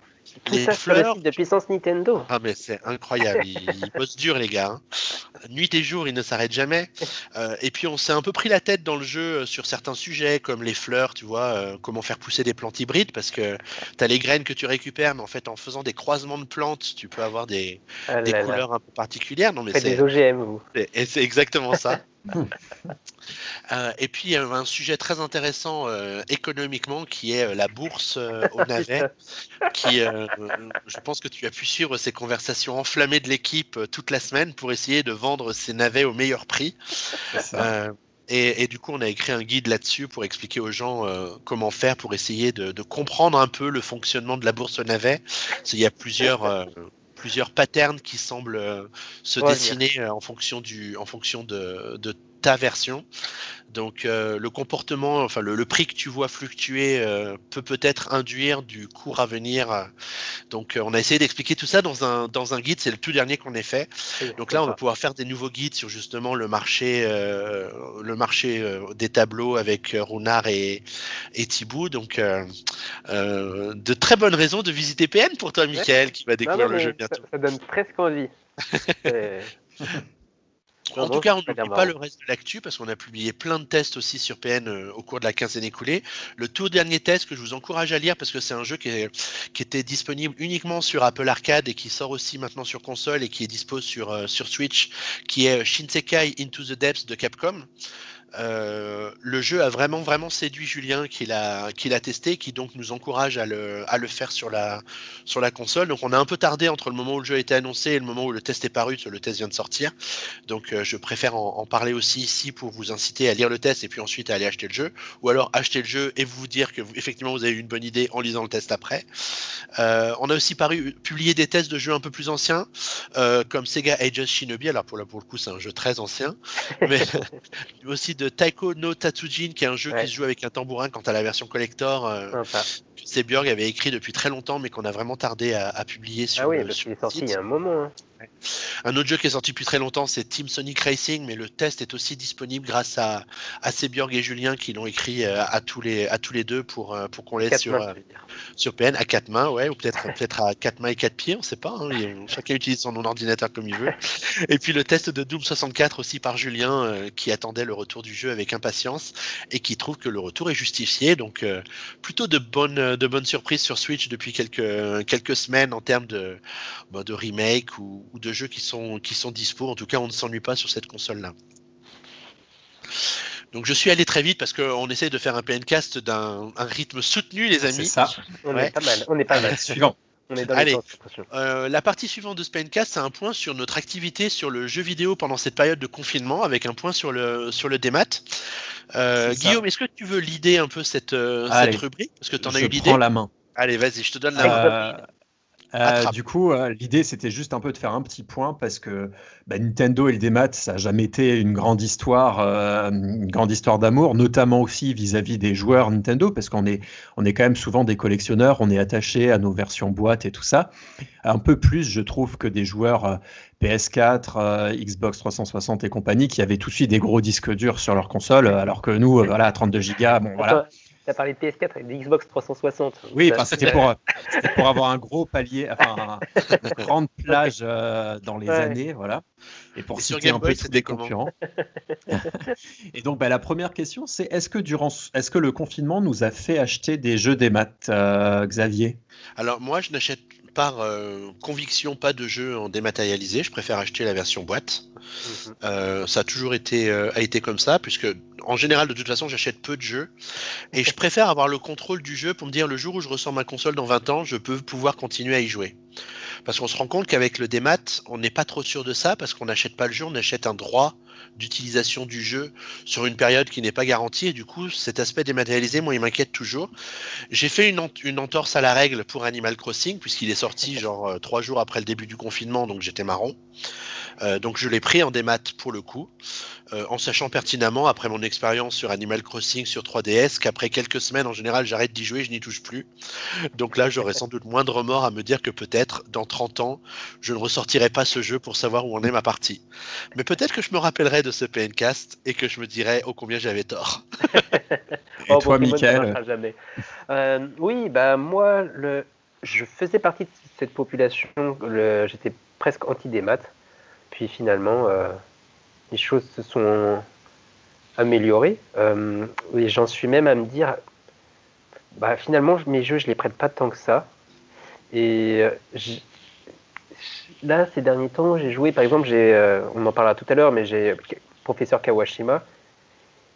Les ça fleurs de puissance Nintendo. Ah mais c'est incroyable, ils, bossent dur les gars. Hein. Nuit et jour, ils ne s'arrêtent jamais. Euh, et puis on s'est un peu pris la tête dans le jeu euh, sur certains sujets comme les fleurs, tu vois, euh, comment faire pousser des plantes hybrides parce que tu as les graines que tu récupères, mais en fait en faisant des croisements de plantes, tu peux avoir des, ah couleurs un peu particulières. Non mais c'est des OGM vous. Et c'est exactement ça. Euh, et puis, il y a un sujet très intéressant euh, économiquement qui est euh, la bourse au navet. qui, je pense que tu as pu suivre ces conversations enflammées de l'équipe toute la semaine pour essayer de vendre ces navets au meilleur prix. Et, du coup, on a écrit un guide là-dessus pour expliquer aux gens comment faire pour essayer de, comprendre un peu le fonctionnement de la bourse au navet. Il y a plusieurs, plusieurs patterns qui semblent se dessiner en fonction, du, en fonction de, de ta version. Donc euh, le comportement, enfin le, prix que tu vois fluctuer euh, peut peut-être induire du cours à venir. Donc euh, on a essayé d'expliquer tout ça dans un, dans un guide, c'est le tout dernier qu'on ait fait. Donc là on va pouvoir faire des nouveaux guides sur justement le marché, le marché des tableaux avec Runard et, et Thibaut. Donc de très bonnes raisons de visiter PN pour toi, Michael, qui va découvrir le jeu bientôt. Ça, ça donne presque envie. En tout cas, on n'oublie pas le reste de l'actu parce qu'on a publié plein de tests aussi sur PN euh, au cours de la quinzaine écoulée. Le tout dernier test que je vous encourage à lire parce que c'est un jeu qui, était disponible uniquement sur Apple Arcade et qui sort aussi maintenant sur console et qui est dispo sur, euh, sur Switch, qui est Shinsekai Into the Depths de Capcom. Euh, le jeu a vraiment vraiment séduit Julien qui l'a qui l'a testé, qui donc nous encourage à le, à le faire sur la sur la console. Donc on a un peu tardé entre le moment où le jeu a été annoncé et le moment où le test est paru, le test vient de sortir. Donc euh, je préfère en, parler aussi ici pour vous inciter à lire le test et puis ensuite à aller acheter le jeu, ou alors acheter le jeu et vous dire que vous, effectivement vous avez eu une bonne idée en lisant le test après. Euh, on a aussi paru publié des tests de jeux un peu plus anciens, comme Sega Ages Shinobi. Alors pour, pour le coup c'est un jeu très ancien, mais aussi de Taiko no Tatsujin, qui est un jeu qui se joue avec un tambourin quant à la version collector. Euh, Seborg avait écrit depuis très longtemps, mais qu'on a vraiment tardé à, publier sur. Ah oui, parce qu'il est sorti il y a un moment. Hein. Un autre jeu qui est sorti depuis très longtemps, c'est Team Sonic Racing, mais le test est aussi disponible grâce à, à Seborg et Julien qui l'ont écrit euh, à, tous les, à tous les deux pour, euh, pour qu'on laisse sur, euh, sur PN à quatre mains, ouais, ou peut-être peut-être à quatre mains et quatre pieds, on ne sait pas. Hein, chacun utilise son ordinateur comme il veut. Et puis le test de Doom 64 aussi par Julien qui attendait le retour du jeu avec impatience et qui trouve que le retour est justifié. Donc plutôt de bonnes, de bonnes surprises sur Switch depuis quelques, quelques semaines en termes de, bah, de remake ou, ou de jeux qui sont, qui sont dispo. En tout cas, on ne s'ennuie pas sur cette console-là. Donc je suis allé très vite parce qu'on essaie de faire un PNcast d'un rythme soutenu, les amis. ça. On est pas mal. On est pas mal. Suivant. On est dans Allez, euh, la partie suivante de ce PNcast, c'est un point sur notre activité sur le jeu vidéo pendant cette période de confinement, avec un point sur le sur le démat. Euh, Guillaume, est-ce que tu veux l'idée un peu cette, euh, cette rubrique? Parce que tu en as eu l'idée. prends la main. Allez, vas-y, je te donne la main. Euh, du coup, euh, l'idée, c'était juste un peu de faire un petit point parce que bah, Nintendo et le démat, ça n'a jamais été une grande histoire, euh, une grande histoire d'amour, notamment aussi vis-à-vis des joueurs Nintendo, parce qu'on est, on est quand même souvent des collectionneurs, on est attaché à nos versions boîte et tout ça. Un peu plus, je trouve, que des joueurs PS4, Xbox 360 et compagnie qui avaient tout de suite des gros disques durs sur leur console, alors que nous, voilà, à 32 Go, bon voilà. Tu as parlé de PS4 et de Xbox 360. Oui, c'était pour, pour avoir un gros palier, enfin, une grande plage euh, dans les années, voilà. Et pour citer un peu tous des concurrents. et donc, bah, la première question, c'est est-ce que, durant, est-ce que le confinement nous a fait acheter des jeux des maths, euh, Xavier? Alors, moi, je n'achète par euh, conviction pas de jeux en dématérialisé. Je préfère acheter la version boîte. Mhm. ça a toujours été, a été comme ça, puisque en général, de toute façon, j'achète peu de jeux. Et je préfère avoir le contrôle du jeu pour me dire le jour où je ressors ma console dans 20 ans, je peux pouvoir continuer à y jouer. Parce qu'on se rend compte qu'avec le démat, on n'est pas trop sûr de ça parce qu'on n'achète pas le jeu, on achète un droit d'utilisation du jeu sur une période qui n'est pas garantie. Et du coup, cet aspect dématérialisé, moi, il m'inquiète toujours. J'ai fait une, une, entorse à la règle pour Animal Crossing puisqu'il est sorti genre euh, trois jours après le début du confinement, donc j'étais marron. Euh, donc je l'ai pris en démat pour le coup, euh, en sachant pertinemment, après mon expérience sur Animal Crossing sur 3DS, qu'après quelques semaines, en général, j'arrête d'y jouer, je n'y touche plus. Donc là, j'aurais sans doute moins de remords à me dire que peut-être, dans 30 ans, je ne ressortirai pas ce jeu pour savoir où en est ma partie. Mais peut-être que je me rappellerai de ce PNcast et que je me dirai ô combien j'avais tort. et oh, toi, Michael? euh, Oui, bah moi, le... je faisais partie de cette population, le... j'étais presque anti-démat. Puis finalement, euh, les choses se sont améliorées. Euh, et j'en suis même à me dire, bah, finalement, mes jeux, je les prête pas tant que ça. Et euh, là, ces derniers temps, j'ai joué, par exemple, j'ai, on en parlera tout à l'heure, mais j'ai professeur Kawashima.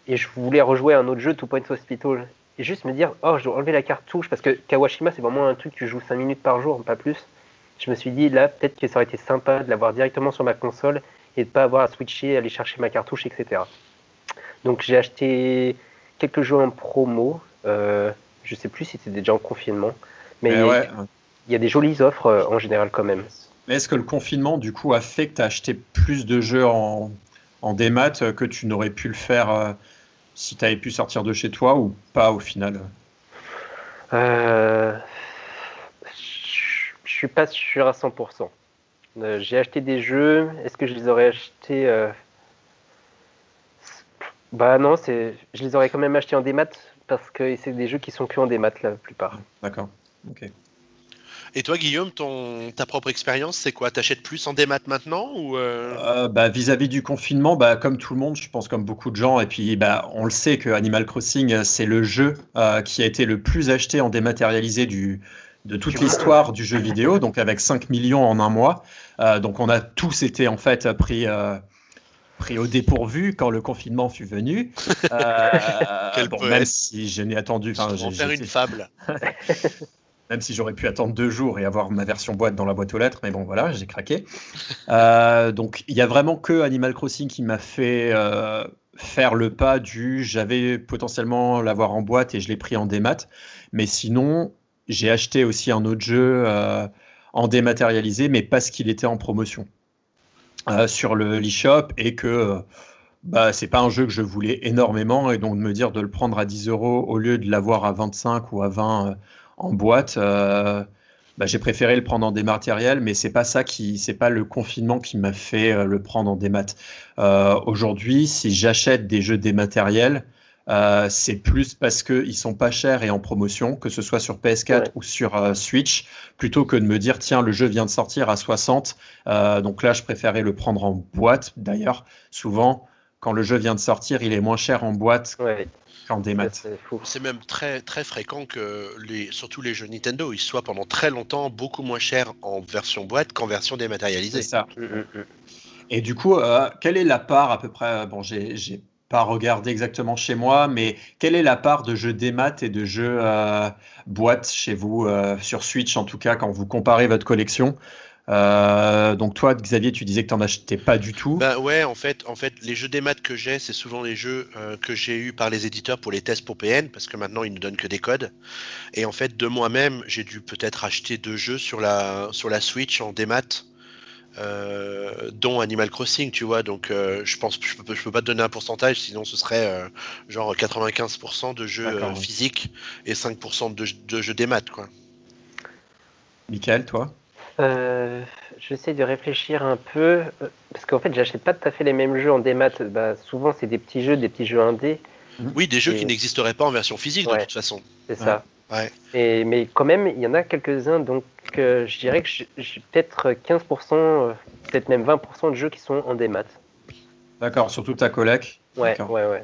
Et je voulais rejouer un autre jeu, Two Points Hospital. Et juste me dire, oh, je dois enlever la cartouche, parce que Kawashima, c'est vraiment un truc que tu joues 5 minutes par jour, pas plus. Je me suis dit, là, peut-être que ça aurait été sympa de l'avoir directement sur ma console et de pas avoir à switcher, aller chercher ma cartouche, etc. Donc j'ai acheté quelques jeux en promo. Euh, je sais plus si c'était déjà en confinement, mais Eh il y a des jolies offres euh, en général quand même. Mais est-ce que le confinement, du coup, a fait que tu as acheté plus de jeux en, en démat que tu n'aurais pu le faire euh, si tu avais pu sortir de chez toi ou pas au final? Euh, Je suis pas sûr à 100%. Euh, J'ai acheté des jeux. Est-ce que je les aurais achetés euh, Bah non, c'est. Je les aurais quand même achetés en démat parce que c'est des jeux qui sont que en démat la plupart. D'accord. Ok. Et toi, Guillaume, ton, ta propre expérience, c'est quoi? T'achètes plus en démat maintenant ou euh, Euh, bah, vis-à-vis du confinement, bah, comme tout le monde, je pense comme beaucoup de gens, et puis bah, on le sait que Animal Crossing, c'est le jeu euh, qui a été le plus acheté en dématérialisé du, de toute l'histoire du jeu vidéo, donc avec 5 millions en un mois. Euh, donc on a tous été en fait pris, euh, pris au dépourvu quand le confinement fut venu. Euh, Quel bon, même si je n'ai attendu, j'ai- faire une fable même si j'aurais pu attendre deux jours et avoir ma version boîte dans la boîte aux lettres, mais bon voilà, j'ai craqué. Euh, donc il y a vraiment que Animal Crossing qui m'a fait euh, faire le pas du j'avais potentiellement l'avoir en boîte et je l'ai pris en démat, mais sinon j'ai acheté aussi un autre jeu euh, en dématérialisé, mais parce qu'il était en promotion euh, sur le l'eShop et que euh, bah, c'est pas un jeu que je voulais énormément et donc me dire de le prendre à 10 euros au lieu de l'avoir à 25 ou à 20 euh, en boîte, euh, bah, j'ai préféré le prendre en dématériel, mais c'est pas ça qui, c'est pas le confinement qui m'a fait le prendre en démat. Euh, Aujourd'hui, si j'achète des jeux dématériels, euh, c'est plus parce qu'ils sont pas chers et en promotion, que ce soit sur PS4 Ouais. ou sur euh, Switch, plutôt que de me dire tiens le jeu vient de sortir à 60. Euh, donc là, je préférais le prendre en boîte. D'ailleurs, souvent quand le jeu vient de sortir, il est moins cher en boîte Ouais, qu'en démat. c'est. C'est même très très fréquent que les, surtout les jeux Nintendo, ils soient pendant très longtemps beaucoup moins chers en version boîte qu'en version C'est dématérialisée. ça. Mm, mm, mm. Et du coup, euh, quelle est la part à peu près? Bon, j'ai pas regardé exactement chez moi, mais quelle est la part de jeux démat et de jeux euh, boîte chez vous, euh, sur Switch en tout cas, quand vous comparez votre collection? Euh, Donc toi, Xavier, tu disais que tu n'en achetais pas du tout. Bah ouais, en fait, en fait, les jeux démat que j'ai, c'est souvent les jeux euh, que j'ai eu par les éditeurs pour les tests pour PN, parce que maintenant ils ne donnent que des codes. Et en fait, de moi-même, j'ai dû peut-être acheter deux jeux sur la sur la Switch en démat, euh, dont Animal Crossing, tu vois. Donc, euh, je pense, je peux, je peux pas te donner un pourcentage, sinon ce serait euh, genre 95% de jeux euh, physiques et 5% de, de jeux démat, quoi. Michael, toi? Euh, J'essaie de réfléchir un peu, parce qu'en fait, j'achète pas tout à fait les mêmes jeux en démat. Bah, souvent, c'est des petits jeux, des petits jeux indés, Oui, des jeux Et- qui n'existeraient pas en version physique de Ouais. toute façon. c'est ça. Ouais. Et, mais quand même, il y en a quelques-uns, donc euh, je dirais que j'ai- peut-être 15%, euh, peut-être même 20% de jeux qui sont en démat. D'accord, surtout ta collègue. Ouais, D'accord. ouais, ouais.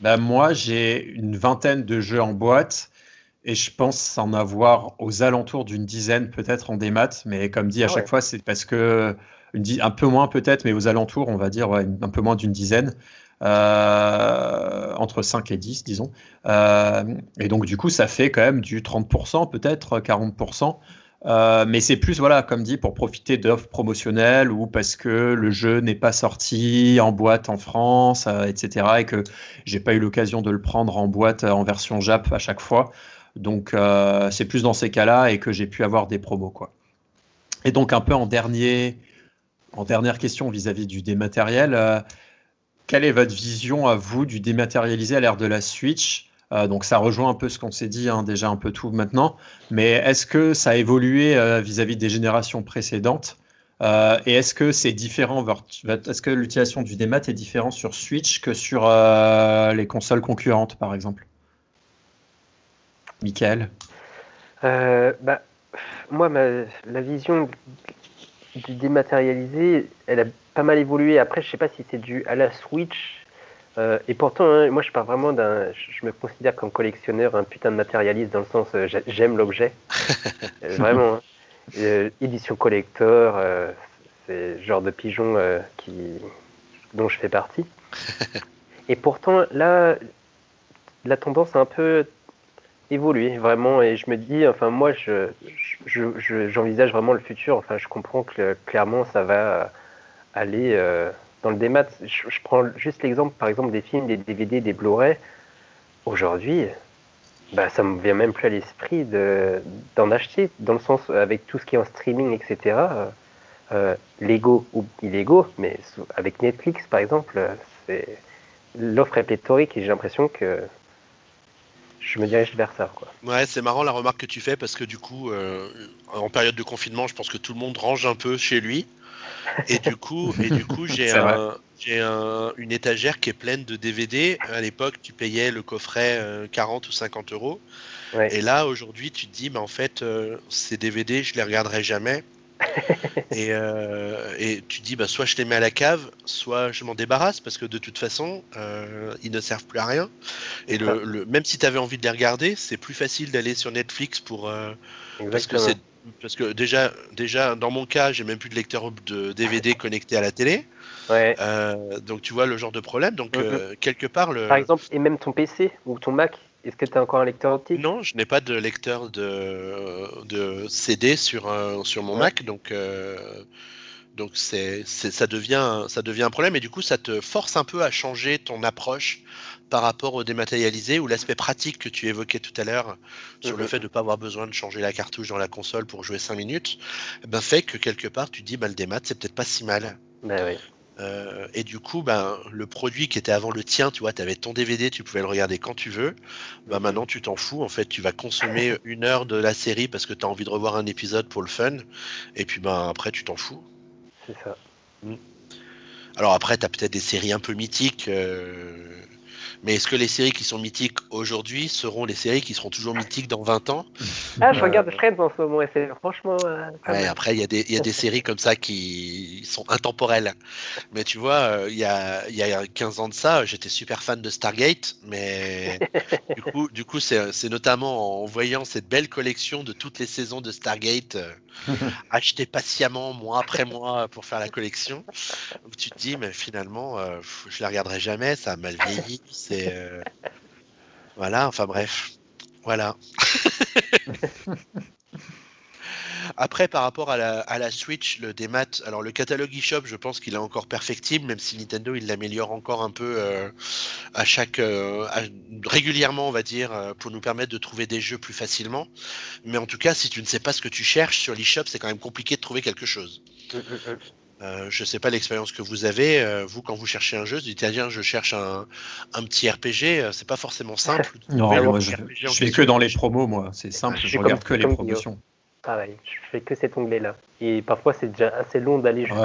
Bah, moi, j'ai une vingtaine de jeux en boîte et je pense en avoir aux alentours d'une dizaine peut-être en démat. Mais comme dit à Ah chaque fois, c'est parce que un peu moins peut-être, mais aux alentours, on va dire ouais, un peu moins d'une dizaine. Euh, entre 5 et 10, disons. Euh, et donc, du coup, ça fait quand même du 30%, peut-être 40%. Euh, mais c'est plus, voilà, comme dit, pour profiter d'offres promotionnelles ou parce que le jeu n'est pas sorti en boîte en France, euh, etc. Et que j'ai pas eu l'occasion de le prendre en boîte en version Jap à chaque fois. Donc, c'est plus dans ces cas-là et que j'ai pu avoir des promos, quoi. Et donc, un peu en dernier, en dernière question vis-à-vis du dématériel, quelle est votre vision à vous du dématérialisé à l'ère de la Switch? Euh, Donc, ça rejoint un peu ce qu'on s'est dit, hein, déjà un peu tout maintenant. Mais est-ce que ça a évolué euh, vis-à-vis des générations précédentes? Euh, Et est-ce que c'est différent Est-ce que l'utilisation du démat est différente sur Switch que sur les consoles concurrentes, par exemple? Michael? Bah, moi, ma- la vision du dématérialisé, elle a pas mal évolué. Après, je sais pas si c'est dû à la Switch. Euh, et pourtant, hein, moi, je pars vraiment d'un. Je me considère comme collectionneur, un putain de matérialiste dans le sens, euh, j'ai- j'aime l'objet. Euh, vraiment. hein. Euh, édition collector, c'est le genre de pigeon qui, dont je fais partie. et pourtant, là, la tendance a un peu évolué, vraiment. Et je me dis, enfin, moi, je, j'envisage vraiment le futur. Enfin, je comprends que clairement, ça va aller euh, dans le démat. Je, prends juste l'exemple, par exemple, des films, des DVD, des Blu-ray. Aujourd'hui, bah, ça me vient même plus à l'esprit d'en acheter, dans le sens avec tout ce qui est en streaming, etc. Euh, euh, Lego ou illégaux, mais avec Netflix, par exemple, c'est l'offre est pléthorique et j'ai l'impression que je me dirige vers ça. Quoi. Ouais, c'est marrant la remarque que tu fais parce que du coup, euh, en période de confinement, je pense que tout le monde range un peu chez lui. Et du coup, et du coup, j'ai j'ai une étagère qui est pleine de DVD. À l'époque, tu payais le coffret 40 euh, ou 50 euros. Et là, aujourd'hui, tu te dis, mais en fait, euh, ces DVD, je les regarderai jamais. et, euh, et, tu dis, bah, soit je les mets à la cave, soit je m'en débarrasse, parce que de toute façon, ils ne servent plus à rien. Et le, même si tu avais envie de les regarder, c'est plus facile d'aller sur Netflix pour... parce que c'est parce que déjà, déjà dans mon cas, j'ai même plus de lecteur de DVD connecté à la télé. Ouais. Euh, donc tu vois le genre de problème. Donc euh, mhm. quelque part le. Par exemple, et même ton PC ou ton Mac, est-ce que tu as encore un lecteur optique Non, je n'ai pas de lecteur de, de CD sur, sur mon Mac, donc euh, donc c'est, ça devient ça devient un problème et du coup ça te force un peu à changer ton approche par rapport au dématérialisé ou l'aspect pratique que tu évoquais tout à l'heure sur le fait de ne pas avoir besoin de changer la cartouche dans la console pour jouer 5 minutes, eh ben fait que quelque part tu dis bah, le démat c'est peut-être pas si mal. Ben oui. Euh, et du coup, ben, le produit qui était avant le tien, tu vois, tu avais ton DVD, tu pouvais le regarder quand tu veux. Ben, maintenant, tu t'en fous. En fait, tu vas consommer une heure de la série parce que tu as envie de revoir un épisode pour le fun. Et puis, ben, après, tu t'en fous. C'est ça. Mm. Alors, après, tu as peut-être des séries un peu mythiques. Euh, mais est-ce que les séries qui sont mythiques aujourd'hui seront les séries qui seront toujours mythiques dans 20 ans? Ah, je regarde Friends en ce moment et c'est franchement. Euh, après, il y, a des, y a des séries comme ça qui sont intemporelles. Mais tu vois, euh, il y, a, y a 15 ans de ça, j'étais super fan de Stargate, mais du coup, du coup c'est notamment en voyant cette belle collection de toutes les saisons de Stargate euh, achetées patiemment mois après mois pour faire la collection, où tu te dis, mais finalement, je la regarderai jamais, ça a mal vieilli. C'est euh, voilà, enfin bref, voilà. Après, par rapport à la, à la, Switch, le démat, alors le catalogue eShop, je pense qu'il est encore perfectible, même si Nintendo il l'améliore encore un peu euh, à chaque euh, régulièrement, on va dire, pour nous permettre de trouver des jeux plus facilement. Mais en tout cas, si tu ne sais pas ce que tu cherches sur l'eShop, c'est quand même compliqué de trouver quelque chose. Euh, je ne sais pas l'expérience que vous avez, euh, vous, quand vous cherchez un jeu, vous dites, tiens, je cherche un, un petit RPG, euh, c'est pas forcément simple. non, moi, je, je fais que dans les promos, moi, c'est simple, je, regarde que les promotions. Pareil, je fais que cet onglet-là. Et parfois, c'est déjà assez long d'aller jusqu'au.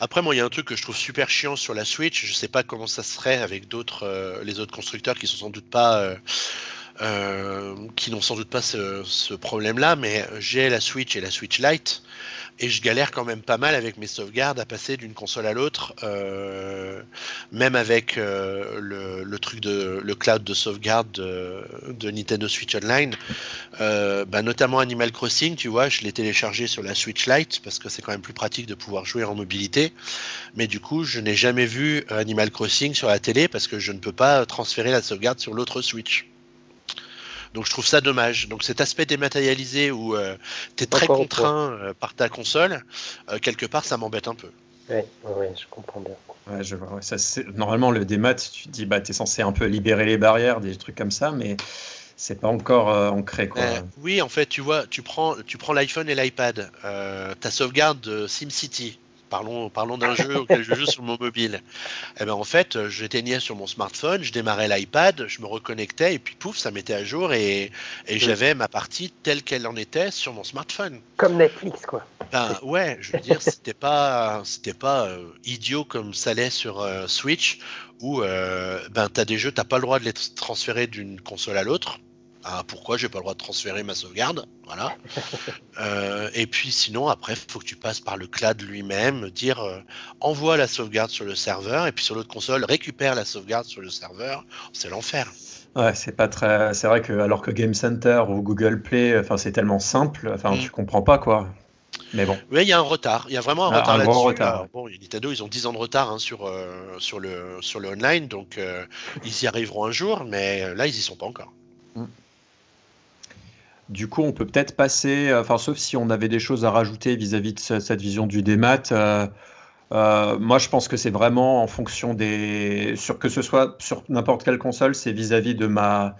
Après, moi, il y a un truc que je trouve super chiant sur la Switch. Je sais pas comment ça serait avec d'autres, les autres constructeurs qui sont sans doute pas, qui n'ont sans doute pas ce, problème-là. Mais j'ai la Switch et la Switch Lite et je galère quand même pas mal avec mes sauvegardes à passer d'une console à l'autre, euh, même avec euh, le, truc de le cloud de sauvegarde de, Nintendo Switch Online, euh, bah, notamment Animal Crossing, tu vois, je l'ai téléchargé sur la Switch Lite parce que c'est quand même plus pratique de pouvoir jouer en mobilité, mais du coup je n'ai jamais vu Animal Crossing sur la télé parce que je ne peux pas transférer la sauvegarde sur l'autre Switch. Donc je trouve ça dommage. Donc cet aspect dématérialisé où euh, tu es très contraint euh, par ta console, euh, quelque part ça m'embête un peu. Oui, ouais, je comprends bien. Ouais, je vois, ça, normalement, le démat, tu te dis, bah, tu es censé un peu libérer les barrières, des trucs comme ça, mais c'est pas encore ancré. Quoi. oui, en fait, tu vois, tu prends, tu prends l'iPhone et l'iPad, ta sauvegarde de SimCity, Parlons, parlons d'un jeu auquel je joue sur mon mobile. Eh ben en fait, j'éteignais sur mon smartphone, je démarrais l'iPad, je me reconnectais et puis pouf, ça mettait à jour et, et j'avais ma partie telle qu'elle en était sur mon smartphone. Comme Netflix, quoi. Ben ouais, je veux dire, c'était pas, c'était pas euh, idiot comme ça l'est sur euh, Switch où euh, ben t'as des jeux, t'as pas le droit de les transférer d'une console à l'autre. Ah, pourquoi j'ai pas le droit de transférer ma sauvegarde Voilà. Euh, et puis sinon, après, il faut que tu passes par le cloud lui-même, dire euh, envoie la sauvegarde sur le serveur, et puis sur l'autre console, récupère la sauvegarde sur le serveur. C'est l'enfer. Ouais, c'est pas très. C'est vrai que alors que Game Center ou Google Play, enfin, c'est tellement simple, enfin, mm. tu comprends pas quoi. Mais bon. Oui, il y a un retard. Il y a vraiment un Ah, retard un grand là-dessus. retard, Alors, ouais. Bon, Nintendo, ils ont 10 ans de retard hein, sur, euh, sur, le, sur le online, donc euh, ils y arriveront un jour, mais euh, là, ils y sont pas encore. Du coup, on peut peut-être passer, euh, enfin, sauf si on avait des choses à rajouter vis-à-vis de ce- cette vision du démat. euh, euh, moi, je pense que c'est vraiment en fonction des, sur que ce soit sur n'importe quelle console, c'est vis-à-vis de ma,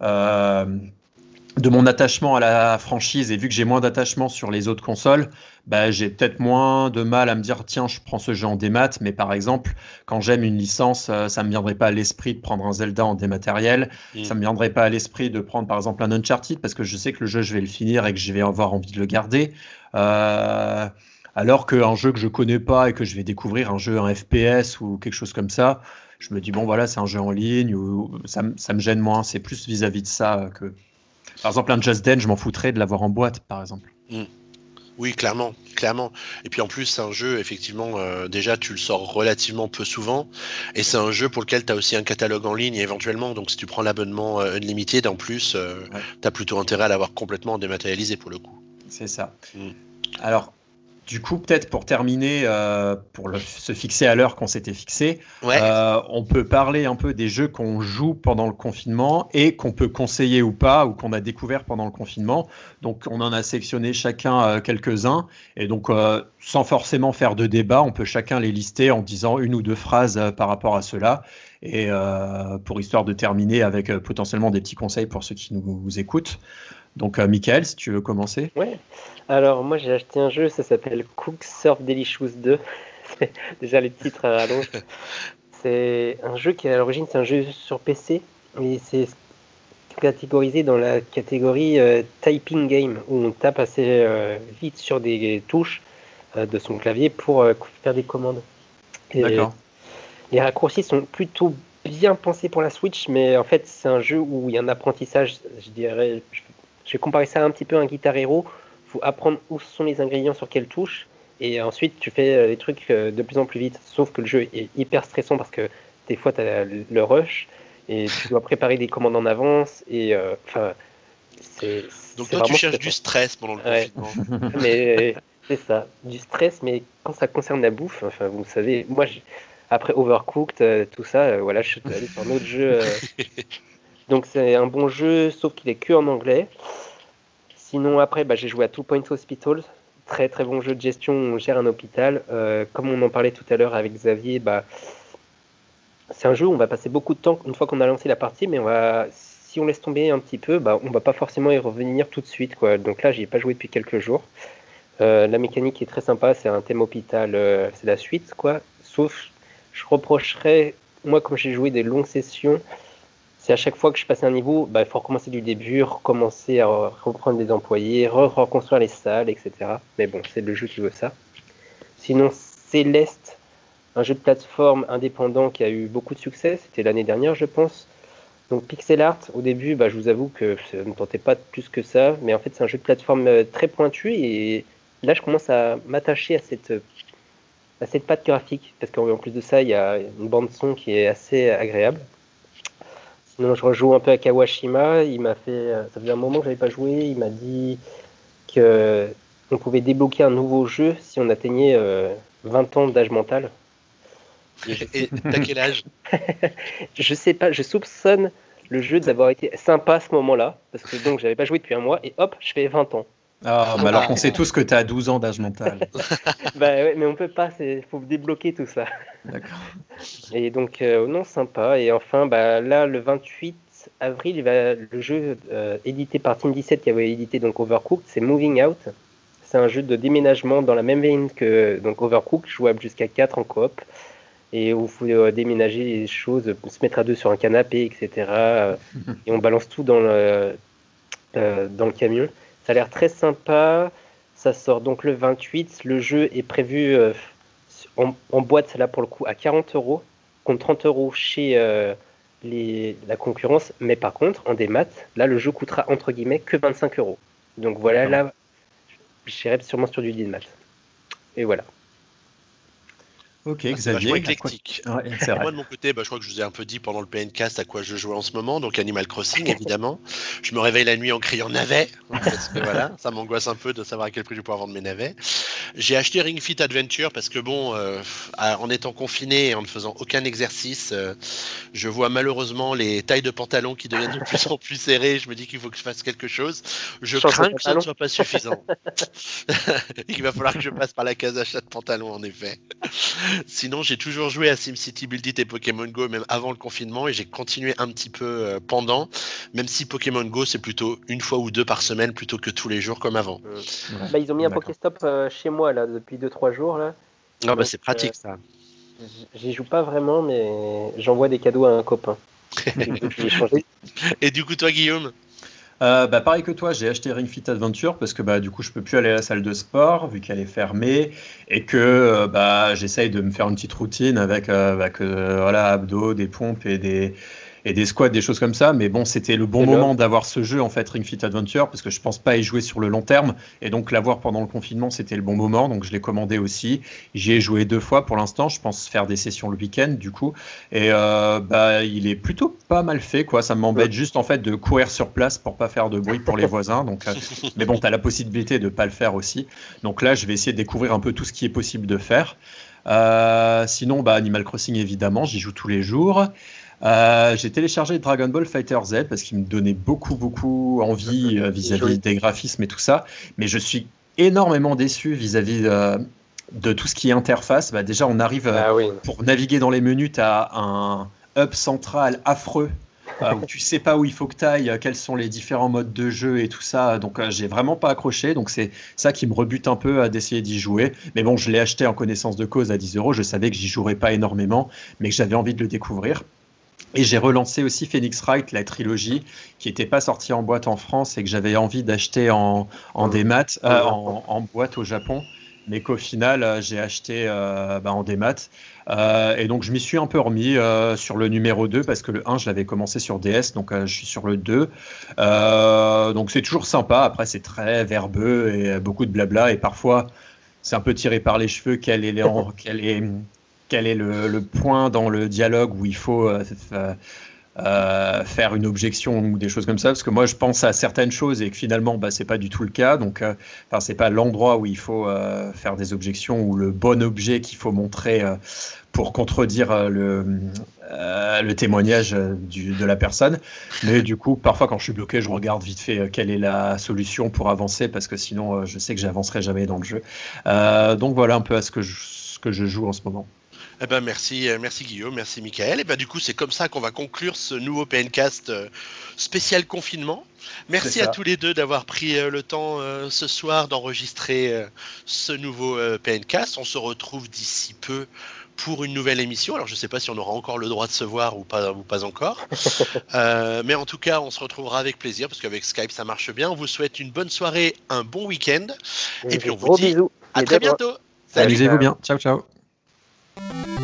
de mon attachement à la franchise. Et vu que j'ai moins d'attachement sur les autres consoles, bah, j'ai peut-être moins de mal à me dire tiens, je prends ce jeu en démat. Mais par exemple, quand j'aime une licence, euh, ça me viendrait pas à l'esprit de prendre un Zelda en dématériel. Mm. Ça me viendrait pas à l'esprit de prendre par exemple un Uncharted parce que je sais que le jeu, je vais le finir et que je vais avoir envie de le garder. Euh, alors qu'un jeu que je connais pas et que je vais découvrir, un jeu, un FPS ou quelque chose comme ça, je me dis bon voilà, c'est un jeu en ligne ou ça, me- ça me gêne moins. C'est plus vis-à-vis de ça euh, que. Par exemple, un Just Dance, je m'en foutrais de l'avoir en boîte, par exemple. Oui, clairement, clairement. Et puis en plus, c'est un jeu, effectivement, euh, déjà, tu le sors relativement peu souvent. Et c'est un jeu pour lequel tu as aussi un catalogue en ligne éventuellement. Donc si tu prends l'abonnement euh, Unlimited, en plus, euh, Ouais. tu as plutôt intérêt à l'avoir complètement dématérialisé pour le coup. C'est ça. Mm. Alors, du coup, peut-être pour terminer, euh, pour le- se fixer à l'heure qu'on s'était fixé, Ouais, Euh, on peut parler un peu des jeux qu'on joue pendant le confinement et qu'on peut conseiller ou pas, ou qu'on a découvert pendant le confinement. Donc, on en a sélectionné chacun euh, quelques-uns. Et donc, sans forcément faire de débat, on peut chacun les lister en disant une ou deux phrases par rapport à cela. Et pour histoire de terminer avec potentiellement des petits conseils pour ceux qui nous, nous écoutent. Donc, euh, Michael, si tu veux commencer. Ouais. Alors, moi, j'ai acheté un jeu, ça s'appelle Cook Surf Delicious 2. C'est Déjà, les titres à rallonge. C'est un jeu qui, à l'origine, c'est un jeu sur PC. Et c'est catégorisé dans la catégorie euh, typing game, où on tape assez euh, vite sur des touches euh, de son clavier pour euh, faire des commandes. D'accord. les raccourcis sont plutôt bien pensés pour la Switch, mais en fait, c'est un jeu où il y a un apprentissage, je dirais, vais comparer ça un petit peu à un Guitar Hero. Il faut apprendre où sont les ingrédients sur quelle touche, et ensuite tu fais euh, les trucs euh, de plus en plus vite. Sauf que le jeu est hyper stressant parce que des fois tu as le rush, et tu dois préparer des commandes en avance, et euh, enfin, c'est. donc toi, tu cherches stressant. du stress pendant le Ouais. confinement. mais c'est ça, du stress, mais quand ça concerne la bouffe, enfin, vous savez, moi, j'ai- après Overcooked, tout ça, voilà, je suis allé sur un autre jeu. euh. Donc c'est un bon jeu, sauf qu'il est que en anglais. Sinon, après, bah, j'ai joué à Two Point Hospital, très très bon jeu de gestion, on gère un hôpital. Euh, comme on en parlait tout à l'heure avec Xavier, bah, c'est un jeu où on va passer beaucoup de temps une fois qu'on a lancé la partie, mais on va, si on laisse tomber un petit peu, bah, on va pas forcément y revenir tout de suite. Donc là, j'y ai pas joué depuis quelques jours. Euh, la mécanique est très sympa, c'est un thème hôpital, euh, c'est la suite, quoi. Sauf, je reprocherais, moi, comme j'ai joué des longues sessions, c'est à chaque fois que je passe un niveau, bah, il faut recommencer du début, recommencer à reprendre des employés, re- reconstruire les salles, etc. Mais bon, c'est le jeu qui veut ça. Sinon, Céleste, un jeu de plateforme indépendant qui a eu beaucoup de succès, c'était l'année dernière, je pense. Donc pixel art, au début, bah, je vous avoue que ça ne tentait pas plus que ça, mais en fait c'est un jeu de plateforme euh, très pointu et là je commence à m'attacher à cette, à cette patte graphique, parce qu'en en plus de ça, il y a une bande son qui est assez agréable. Sinon, je rejoue un peu à Kawashima, il m'a fait, euh, ça faisait un moment que j'avais pas joué, il m'a dit que on pouvait débloquer un nouveau jeu si on atteignait euh, 20 ans d'âge mental. Et t'as quel âge? Je sais pas, je soupçonne le jeu d'avoir été sympa à ce moment-là, parce que donc j'avais pas joué depuis un mois, et hop, je fais 20 ans. Ah, mais alors qu'on sait tous que tu as 12 ans d'âge mental. bah ouais, mais on peut pas, il faut débloquer tout ça. D'accord. Et donc, euh, non, sympa. Et enfin, bah, là, le 28 avril, il va, le jeu euh, édité par Team 17 qui avait édité donc Overcooked, c'est Moving Out. C'est un jeu de déménagement dans la même veine que donc Overcooked, jouable jusqu'à 4 en coop. Et où il faut euh, déménager les choses, se mettre à deux sur un canapé, etc. et on balance tout dans le, dans le camion. Ça a l'air très sympa. Ça sort donc le 28. Le jeu est prévu euh, en, en boîte, là pour le coup, à 40 euros, contre 30 euros chez euh, les, la concurrence. Mais par contre, en démat, là, le jeu coûtera entre guillemets que 25 euros. Donc voilà, là, j'irai sûrement sur du démat. Et voilà. Ok, C'est Xavier. éclectique. quoi- Ouais, c'est vrai. Moi de mon côté, bah, je crois que je vous ai un peu dit pendant le PNcast à quoi je jouais en ce moment, donc Animal Crossing évidemment. Je me réveille la nuit en criant navet, parce que voilà, ça m'angoisse un peu de savoir à quel prix je vais pouvoir vendre mes navets. J'ai acheté Ring Fit Adventure parce que bon, euh, en étant confiné et en ne faisant aucun exercice, euh, je vois malheureusement les tailles de pantalons qui deviennent de plus en plus serrées. Je me dis qu'il faut que je fasse quelque chose. Je Change crains que ça ne pantalon. soit pas suffisant. Il va falloir que je passe par la case achat de pantalons en effet. Sinon, j'ai toujours joué à SimCity Build It et Pokémon Go, même avant le confinement, et j'ai continué un petit peu euh, pendant, même si Pokémon Go, c'est plutôt une fois ou deux par semaine plutôt que tous les jours comme avant. Ouais. Bah, ils ont mis un. Pokéstop euh, chez moi là depuis 2-3 jours là. Ah bah c'est pratique ça. J'y joue pas vraiment, mais j'envoie des cadeaux à un copain. Et du coup, toi, Guillaume? Euh, bah, pareil que toi, j'ai acheté Ring Fit Adventure parce que bah, du coup, je peux plus aller à la salle de sport vu qu'elle est fermée et que euh, bah, j'essaye de me faire une petite routine avec, euh, avec, euh, voilà, abdos, des pompes et des, et des squats, des choses comme ça. Mais bon, c'était le bon moment d'avoir ce jeu, en fait, Ring Fit Adventure, parce que je pense pas y jouer sur le long terme. Et donc, l'avoir pendant le confinement, c'était le bon moment. Donc, je l'ai commandé aussi. J'y ai joué deux fois pour l'instant. Je pense faire des sessions le week-end, du coup. Et euh, bah, il est plutôt pas mal fait, quoi. Ça m'embête juste, en fait, de courir sur place pour pas faire de bruit pour les voisins. Donc, euh, mais bon, tu as la possibilité de pas le faire aussi. Donc là, je vais essayer de découvrir un peu tout ce qui est possible de faire. Euh, sinon, bah, Animal Crossing, évidemment, j'y joue tous les jours. Euh, j'ai téléchargé Dragon Ball Fighter Z parce qu'il me donnait beaucoup, beaucoup envie euh, vis-à-vis des graphismes et tout ça. Mais je suis énormément déçu vis-à-vis euh, de tout ce qui est interface. Bah, déjà, on arrive Ah oui. pour naviguer dans les menus, tu as un hub central affreux où tu sais pas où il faut que tu ailles, quels sont les différents modes de jeu et tout ça. Donc, j'ai vraiment pas accroché. Donc, c'est ça qui me rebute un peu à d'essayer d'y jouer. Mais bon, je l'ai acheté en connaissance de cause à 10 euros. Je savais que j'y jouerais pas énormément, mais que j'avais envie de le découvrir. Et j'ai relancé aussi Phoenix Wright, la trilogie, qui n'était pas sortie en boîte en France et que j'avais envie d'acheter en, en Mmh. démat, euh, en, en boîte au Japon, mais qu'au final, euh, j'ai acheté euh, bah, en démat. Euh, et donc, je m'y suis un peu remis euh, sur le numéro 2 parce que le 1, je l'avais commencé sur DS, donc euh, je suis sur le 2. Euh, donc, c'est toujours sympa. Après, c'est très verbeux et euh, beaucoup de blabla. Et parfois, c'est un peu tiré par les cheveux quel est, quel est, quel est le, point dans le dialogue où il faut euh, f- euh, faire une objection ou des choses comme ça? Parce que moi, je pense à certaines choses et que finalement, bah, c'est pas du tout le cas. Donc, euh, c'est pas l'endroit où il faut euh, faire des objections ou le bon objet qu'il faut montrer euh, pour contredire euh, le, euh, témoignage euh, de la personne. Mais du coup, parfois, quand je suis bloqué, je regarde vite fait euh, quelle est la solution pour avancer parce que sinon, euh, je sais que j'avancerai jamais dans le jeu. Euh, donc voilà un peu à ce que je joue en ce moment. Eh ben merci, euh, merci Guillaume, merci Michael. Et ben du coup c'est comme ça qu'on va conclure ce nouveau PNcast euh, spécial confinement. Merci à tous les deux d'avoir pris euh, le temps euh, ce soir d'enregistrer euh, ce nouveau euh, PNcast. On se retrouve d'ici peu pour une nouvelle émission. Alors je sais pas si on aura encore le droit de se voir ou pas ou pas encore. Euh, mais en tout cas on se retrouvera avec plaisir parce qu'avec Skype ça marche bien. On vous souhaite une bonne soirée, un bon week-end. Et puis, on vous dit bisous. À Et très bientôt. Salut. Amusez-vous bien. Ciao, ciao. Thank you.